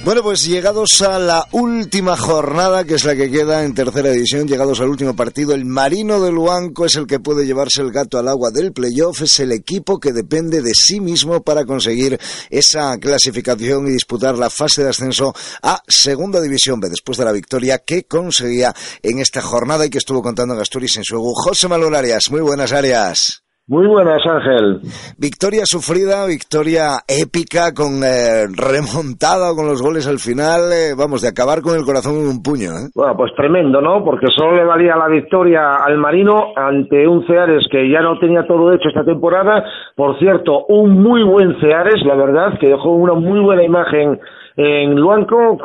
Bueno, pues llegados a la última jornada, que es la que queda en tercera división, llegados al último partido, el Marino de Luanco es el que puede llevarse el gato al agua del playoff, es el equipo que depende de sí mismo para conseguir esa clasificación y disputar la fase de ascenso a segunda división B, después de la victoria que conseguía en esta jornada y que estuvo contando en Asturias en su ego. José Malón Arias, muy buenas áreas.
Muy buenas, Ángel.
Victoria sufrida, victoria épica, con eh, remontada con los goles al final, eh, vamos, de acabar con el corazón en un puño. ¿eh?
Bueno, pues tremendo, ¿no? Porque solo le valía la victoria al Marino ante un Ceares que ya no tenía todo hecho esta temporada. Por cierto, un muy buen Ceares, la verdad, que dejó una muy buena imagen en Luanco,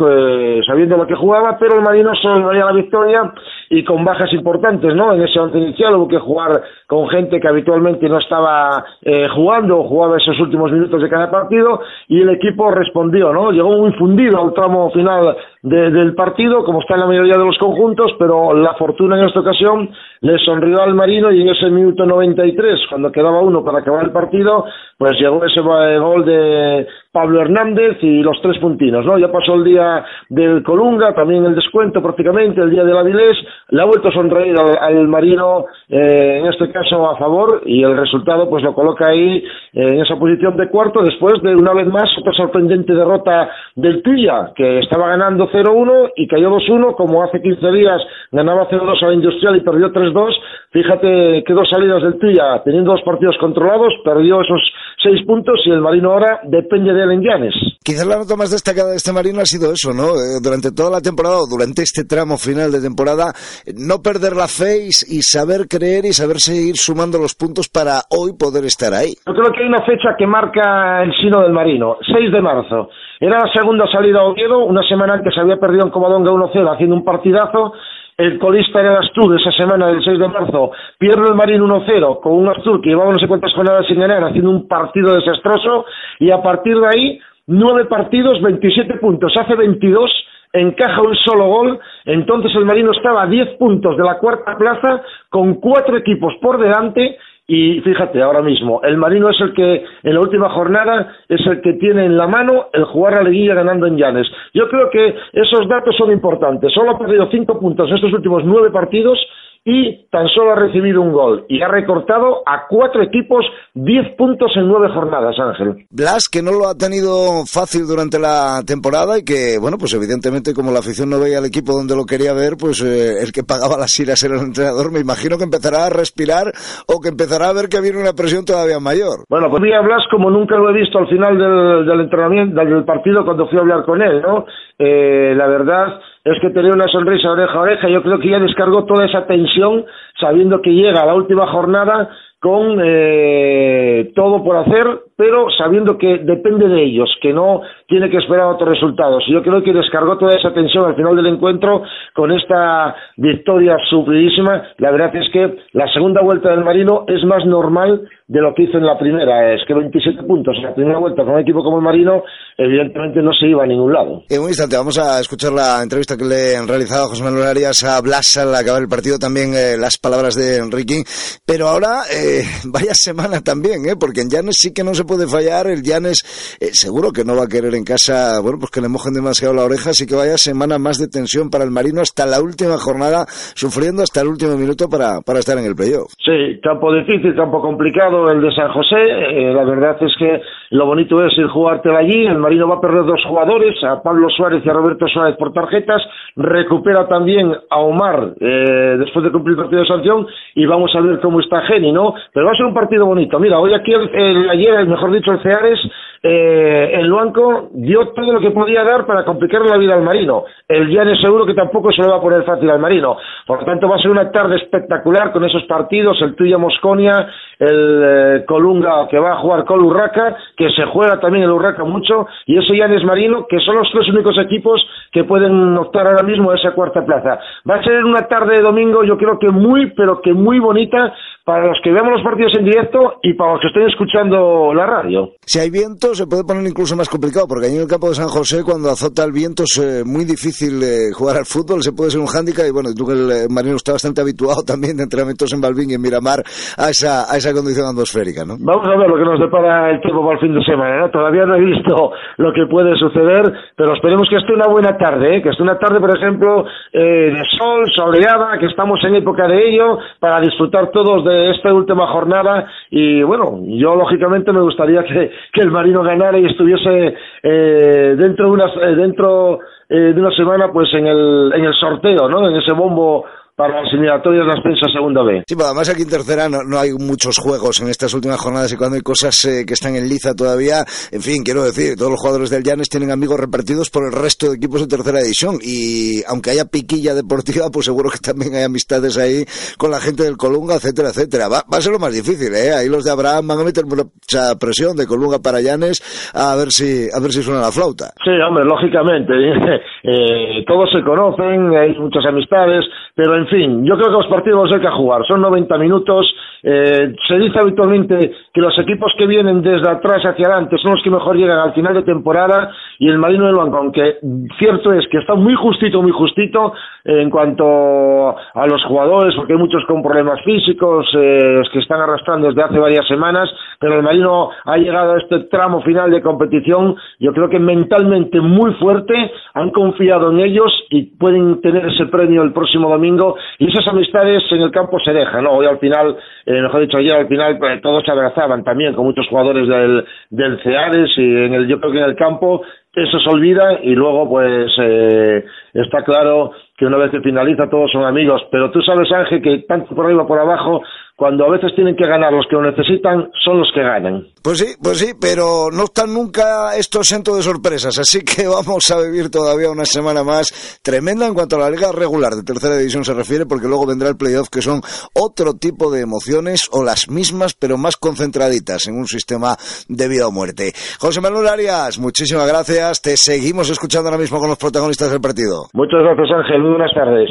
sabiendo lo que jugaba, pero el Marino solo le valía la victoria y con bajas importantes, ¿no? En ese once inicial hubo que jugar con gente que habitualmente no estaba eh, jugando o jugaba esos últimos minutos de cada partido y el equipo respondió, ¿no? Llegó muy fundido al tramo final del partido, como está en la mayoría de los conjuntos, pero la fortuna en esta ocasión le sonrió al Marino y en ese minuto 93, cuando quedaba uno para acabar el partido, pues llegó ese gol de Pablo Hernández y los tres puntinos, ¿no? Ya pasó el día del Colunga, también el descuento prácticamente, el día del Avilés, le ha vuelto a sonreír al, Marino, eh, en este caso a favor, y el resultado pues lo coloca ahí eh, en esa posición de cuarto, después de una vez más otra sorprendente derrota del Tuya, que estaba ganando 0-1 y cayó 2-1, como hace 15 días ganaba 0-2 a la Industrial y perdió 3-2. Fíjate que dos salidas del Tuya, teniendo dos partidos controlados, perdió esos seis puntos y el Marino ahora depende de él en Llanes.
Quizás la nota más destacada de este Marino ha sido eso, ¿no? Eh, durante toda la temporada, o durante este tramo final de temporada, no perder la fe y, saber creer y saber seguir sumando los puntos para hoy poder estar ahí.
Yo creo que hay una fecha que marca el sino del Marino, 6 de marzo. Era la segunda salida a Oviedo, una semana antes había perdido en Covadonga 1-0 haciendo un partidazo. El colista era el Astur esa semana del 6 de marzo. Pierde el Marino 1-0 con un Astur que llevaba no sé cuántas jornadas sin ganar haciendo un partido desastroso. Y a partir de ahí, nueve partidos, 27 puntos. Hace 22 encaja un solo gol, entonces el Marino estaba a 10 puntos de la cuarta plaza con cuatro equipos por delante y fíjate, ahora mismo, el Marino es el que en la última jornada es el que tiene en la mano el jugar a la liguilla ganando en Llanes. Yo creo que esos datos son importantes. Solo ha perdido cinco puntos en estos últimos nueve partidos y tan solo ha recibido un gol y ha recortado a cuatro equipos diez puntos en nueve jornadas, Ángel.
Blas, que no lo ha tenido fácil durante la temporada y que, bueno, pues evidentemente como la afición no veía al equipo donde lo quería ver, pues eh, el que pagaba las iras era el entrenador, me imagino que empezará a respirar o que empezará a ver que viene una presión todavía mayor.
Bueno, pues vi a Blas como nunca lo he visto al final del, entrenamiento, del partido cuando fui a hablar con él, ¿no? Eh, la verdad es que tenía una sonrisa oreja a oreja. Yo creo que ya descargó toda esa tensión sabiendo que llega a la última jornada con eh, todo por hacer, pero sabiendo que depende de ellos, que no tiene que esperar otros resultados. Yo creo que descargó toda esa tensión al final del encuentro con esta victoria sufridísima. La verdad es que la segunda vuelta del Marino es más normal de lo que hizo en la primera. Es que 27 puntos en la primera vuelta con un equipo como el Marino, evidentemente no se iba a ningún lado.
En un instante vamos a escuchar la entrevista que le han realizado José Manuel Arias a Blas al acabar el partido, también eh, las palabras de Enrique. Pero ahora, eh, vaya semana también, ¿eh? porque en Llanes sí que no se puede fallar. El Llanes eh, seguro que no va a querer en casa, bueno, pues que le mojen demasiado la oreja, así que vaya semana más de tensión para el Marino hasta la última jornada, sufriendo hasta el último minuto para, para estar en el playoff.
Sí, campo difícil, campo complicado el de San José. Eh, la verdad es que lo bonito es ir jugártela allí. El Marino va a perder dos jugadores, a Pablo Suárez y a Roberto Suárez por tarjetas. Recupera también a Omar eh, después de cumplir el partido de sanción y vamos a ver cómo está Geni, ¿no? Pero va a ser un partido bonito. Mira, hoy aquí el, ayer, mejor dicho, el Ceares eh, el Luanco dio todo lo que podía dar para complicar la vida al Marino. El Llanes seguro que tampoco se lo va a poner fácil al Marino. Por lo tanto, va a ser una tarde espectacular con esos partidos, el tuyo Mosconia, el eh, Colunga que va a jugar con Urraca, que se juega también el Urraca mucho, y ese Llanes Marino, que son los tres únicos equipos que pueden optar ahora mismo a esa cuarta plaza. Va a ser una tarde de domingo, yo creo que muy, pero que muy bonita para los que vemos los partidos en directo y para los que estén escuchando la radio.
Si hay viento, se puede poner incluso más complicado, porque ahí en el campo de San José, cuando azota el viento, es eh, muy difícil eh, jugar al fútbol, se puede ser un hándicap, y bueno, tú que el eh, marino está bastante habituado también de entrenamientos en Balbín y en Miramar a esa, a esa condición atmosférica, ¿no?
Vamos a ver lo que nos depara el tiempo para el fin de semana, ¿no? Todavía no he visto lo que puede suceder, pero esperemos que esté una buena tarde, ¿eh? que esté una tarde, por ejemplo, eh, de sol, soleada, que estamos en época de ello, para disfrutar todos de esta última jornada, y bueno, yo lógicamente me gustaría que, el marino ganara y estuviese eh, dentro de unas, eh, dentro eh, de una semana pues en el, en el sorteo, ¿no? En ese bombo para las eliminatorias de ascenso a segunda B.
Sí, pero además aquí en tercera no, no hay muchos juegos en estas últimas jornadas y cuando hay cosas eh, que están en liza todavía, en fin, quiero decir, todos los jugadores del Llanes tienen amigos repartidos por el resto de equipos de tercera división y aunque haya piquilla deportiva, pues seguro que también hay amistades ahí con la gente del Colunga, etcétera, etcétera. Va, va a ser lo más difícil, ¿eh? Ahí los de Abraham van a meter mucha presión de Colunga para Llanes a ver si, a ver si suena la flauta.
Sí, hombre, lógicamente. eh, todos se conocen, hay muchas amistades, pero en fin, yo creo que los partidos hay que jugar. Son 90 minutos. Eh, se dice habitualmente que los equipos que vienen desde atrás hacia adelante son los que mejor llegan al final de temporada y el Marino del Banco, aunque cierto es que está muy justito, muy justito en cuanto a los jugadores, porque hay muchos con problemas físicos eh, que están arrastrando desde hace varias semanas, pero el Marino ha llegado a este tramo final de competición, yo creo que mentalmente muy fuerte, han confiado en ellos y pueden tener ese premio el próximo domingo y esas amistades en el campo se dejan, ¿no? Hoy al final, eh, mejor dicho, ayer al final pues, todos se abrazaban también con muchos jugadores del, del Ceares y en el, yo creo que en el campo eso se olvida y luego pues eh, está claro que una vez que finaliza todos son amigos, pero tú sabes Ángel que tanto por arriba por abajo cuando a veces tienen que ganar los que lo necesitan, son los que ganan.
Pues sí, pues sí, pero no están nunca esto exento de sorpresas, así que vamos a vivir todavía una semana más tremenda en cuanto a la liga regular de tercera división se refiere, porque luego vendrá el playoff que son otro tipo de emociones o las mismas, pero más concentraditas en un sistema de vida o muerte. José Manuel Arias, muchísimas gracias, te seguimos escuchando ahora mismo con los protagonistas del partido.
Muchas gracias Ángel, muy buenas tardes.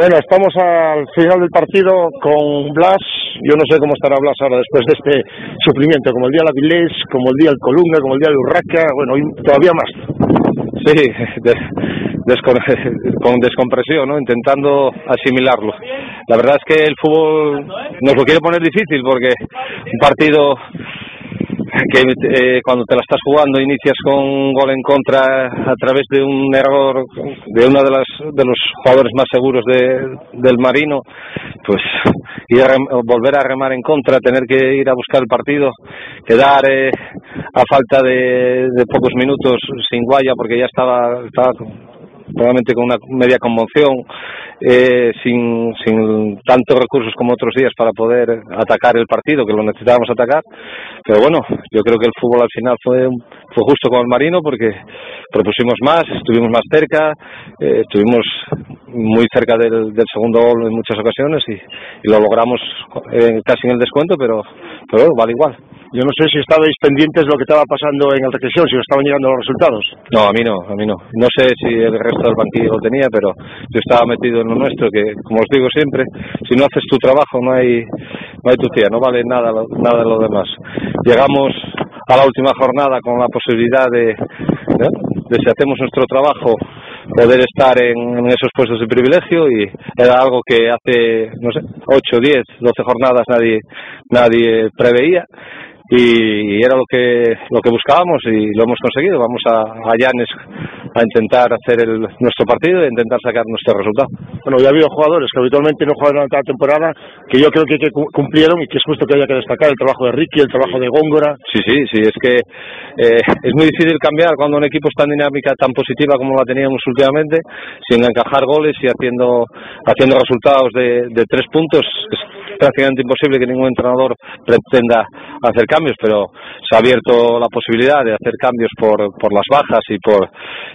Bueno, estamos al final del partido con Blas. Yo no sé cómo estará Blas ahora después de este sufrimiento, como el día de Avilés, como el día del Colunga, como el día de Urraca, bueno, todavía más.
Sí, con descompresión, ¿no? intentando asimilarlo. La verdad es que el fútbol nos lo quiere poner difícil porque un partido que eh, cuando te la estás jugando inicias con un gol en contra a través de un error de uno de, las, de los jugadores más seguros de- del Marino, pues ir a volver a remar en contra, tener que ir a buscar el partido, quedar eh, a falta de, de pocos minutos sin guaya porque ya estaba, estaba probablemente con una media conmoción, eh, sin, sin tantos recursos como otros días para poder atacar el partido, que lo necesitábamos atacar. Pero bueno, yo creo que el fútbol al final fue, fue justo con el Marino porque propusimos más, estuvimos más cerca, eh, estuvimos muy cerca del, del segundo gol en muchas ocasiones y, y lo logramos eh, casi en el descuento, pero, pero bueno, vale igual.
Yo no sé si estabais pendientes de lo que estaba pasando en el recesión, si os estaban llegando los resultados.
No, a mí no, a mí no. No sé si el resto del banquillo lo tenía, pero yo estaba metido en lo nuestro, que como os digo siempre, si no haces tu trabajo no hay, no hay tu tía, no vale nada, nada de lo demás. Llegamos a la última jornada con la posibilidad de, ¿no? de si hacemos nuestro trabajo, poder estar en, esos puestos de privilegio y era algo que hace, no sé, 8, 10, 12 jornadas nadie, nadie preveía y era lo que lo que buscábamos y lo hemos conseguido. Vamos a, a Llanes a intentar hacer el, nuestro partido e intentar sacar nuestro resultado.
Bueno, ya ha habido jugadores que habitualmente no juegan durante la temporada, que yo creo que, que cu- cumplieron y que es justo que haya que destacar el trabajo de Ricky, el trabajo de Góngora.
Sí, sí, sí, es que eh, es muy difícil cambiar cuando un equipo está en dinámica tan positiva como la teníamos últimamente, sin encajar goles y haciendo haciendo resultados de, de tres puntos. Es prácticamente imposible que ningún entrenador pretenda hacer cambios, pero se ha abierto la posibilidad de hacer cambios por, por las bajas y por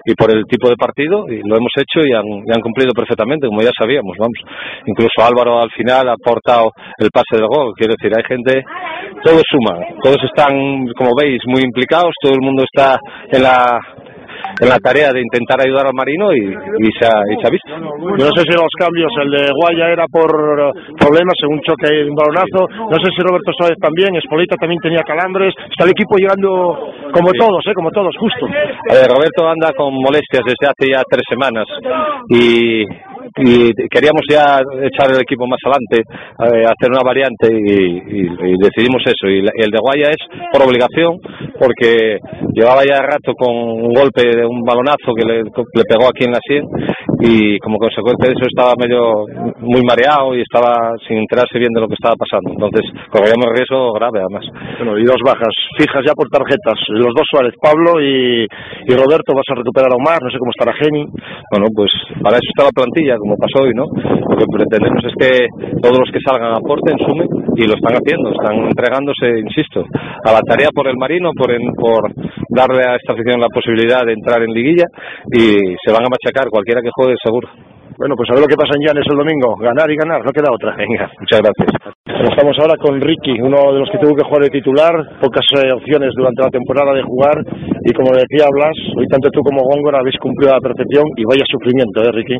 y por el tipo de partido y lo hemos hecho y han, y han cumplido perfectamente, como ya sabíamos, vamos. Incluso Álvaro al final ha aportado el pase del gol, quiero decir, hay gente, todos suman, todos están, como veis, muy implicados, todo el mundo está en la en la tarea de intentar ayudar al Marino y, se, ha, visto.
Yo no sé si los cambios, el de Guaya era por problemas, según choque de un balonazo, no sé si Roberto Suárez también, Espolita también tenía calambres, está el equipo llegando como todos, ¿eh? como todos, justo.
Roberto anda con molestias desde hace ya tres semanas y y queríamos ya echar el equipo más adelante, eh, hacer una variante y, decidimos eso. Y, el de Guaya es por obligación, porque llevaba ya rato con un golpe de un balonazo que le, pegó aquí en la sien y como consecuencia de eso estaba medio muy mareado y estaba sin enterarse bien de lo que estaba pasando. Entonces corríamos riesgo grave además.
Bueno, y dos bajas fijas ya por tarjetas, los dos Suárez, Pablo y, y Roberto, vas a recuperar a Omar, no sé cómo estará Geni.
Bueno, pues para eso está la plantilla como pasó hoy, ¿no? Lo que pretendemos es que todos los que salgan aporten, sumen y lo están haciendo, están entregándose, insisto, a la tarea por el Marino, por, por darle a esta afición la posibilidad de entrar en liguilla y se van a machacar cualquiera que juegue seguro.
Bueno, pues a ver lo que pasa en Llanes el domingo. Ganar y ganar, no queda otra.
Venga, muchas gracias.
Estamos ahora con Ricky, uno de los que tuvo que jugar de titular, pocas eh, opciones durante la temporada de jugar y como decía Blas, hoy tanto tú como Góngora habéis cumplido la perfección y vaya sufrimiento, ¿eh, Ricky?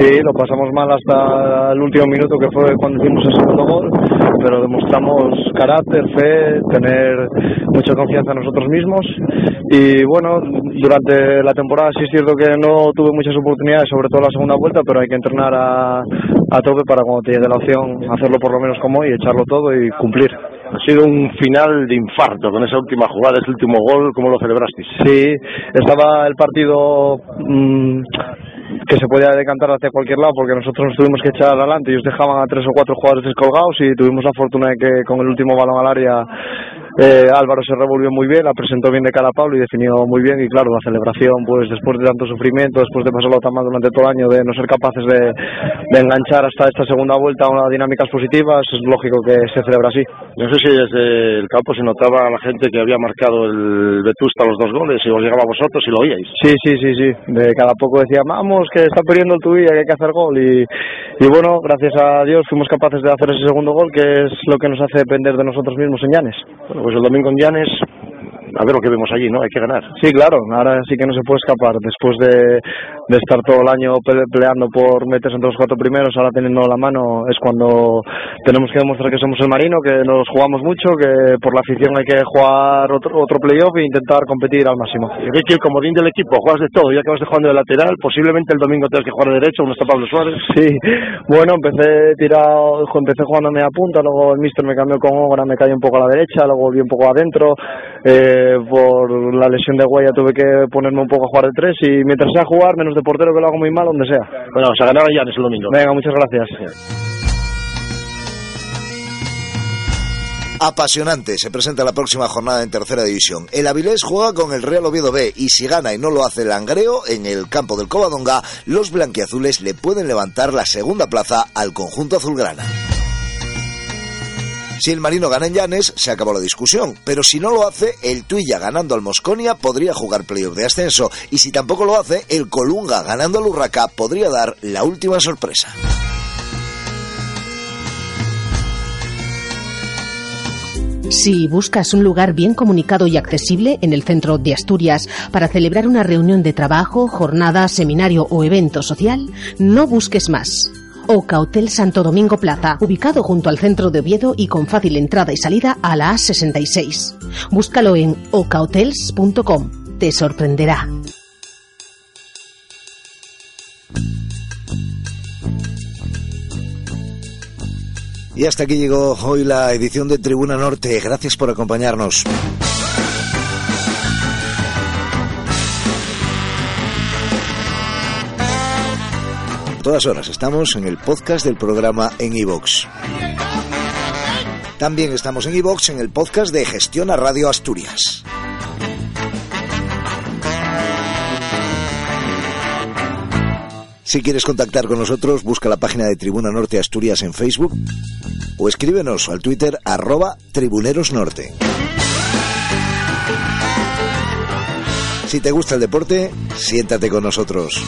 Sí, lo pasamos mal hasta el último minuto que fue cuando hicimos el segundo gol, pero demostramos carácter, fe, tener mucha confianza en nosotros mismos y bueno, durante la temporada sí es cierto que no tuve muchas oportunidades, sobre todo la segunda vuelta, pero hay que entrenar a, a tope para cuando te llegue la opción hacerlo por lo menos como hoy, echarlo todo y cumplir.
Ha sido un final de infarto con esa última jugada, ese último gol, ¿cómo lo celebrasteis?
Sí, estaba el partido mmm, que se podía decantar hacia cualquier lado porque nosotros nos tuvimos que echar adelante y os dejaban a tres o cuatro jugadores descolgados y tuvimos la fortuna de que con el último balón al área eh, Álvaro se revolvió muy bien, la presentó bien de cara a Pablo y definió muy bien y claro, la celebración pues después de tanto sufrimiento, después de pasarlo tan mal durante todo el año, de no ser capaces de, enganchar hasta esta segunda vuelta a unas dinámicas positivas, es lógico que se celebra así.
No sé si desde el campo se notaba a la gente que había marcado el Vetusta los dos goles y os llegaba a vosotros y lo oíais.
Sí, sí, sí, sí, de cada poco decía, vamos, que está perdiendo el Tubilla, que hay que hacer gol y, y bueno, gracias a Dios fuimos capaces de hacer ese segundo gol que es lo que nos hace depender de nosotros mismos en Llanes.
Bueno, pues el domingo en Llanes a ver lo que vemos allí, ¿no? Hay que ganar.
Sí, claro, ahora sí que no se puede escapar. Después de, de estar todo el año peleando por meterse entre los cuatro primeros, ahora teniendo la mano, es cuando tenemos que demostrar que somos el marino, que nos jugamos mucho, que por la afición hay que jugar otro, otro playoff e intentar competir al máximo.
Ricky, el comodín del equipo, juegas de todo, ya que vas de jugando de lateral, posiblemente el domingo tengas que jugar de derecho, uno está Pablo Suárez.
Sí, bueno, empecé tirado, empecé jugando a media punta, luego el mister me cambió con Obra, me cayó un poco a la derecha, luego volví un poco adentro, eh, por la lesión de Guaya tuve que ponerme un poco a jugar de tres y mientras sea jugar, menos de portero que lo hago muy mal, donde sea.
Bueno, se ganaron ya en el domingo.
Venga, muchas gracias.
Apasionante se presenta la próxima jornada en tercera división. El Avilés juega con el Real Oviedo B y si gana y no lo hace el Langreo en el campo del Covadonga, los blanquiazules le pueden levantar la segunda plaza al conjunto azulgrana. Si el Marino gana en Llanes, se acabó la discusión. Pero si no lo hace, el Tuilla ganando al Mosconia podría jugar playoff de ascenso. Y si tampoco lo hace, el Colunga ganando al Urraca podría dar la última sorpresa.
Si buscas un lugar bien comunicado y accesible en el centro de Asturias para celebrar una reunión de trabajo, jornada, seminario o evento social, no busques más. Oca Hotel Santo Domingo Plaza, ubicado junto al centro de Oviedo y con fácil entrada y salida a la A66. Búscalo en ocahotels.com. Te sorprenderá.
Y hasta aquí llegó hoy la edición de Tribuna Norte. Gracias por acompañarnos. Todas horas. Estamos en el podcast del programa en iVox. También estamos en iVox en el podcast de Gestión a Radio Asturias. Si quieres contactar con nosotros, busca la página de Tribuna Norte Asturias en Facebook o escríbenos al Twitter arroba tribunerosnorte. Si te gusta el deporte, siéntate con nosotros.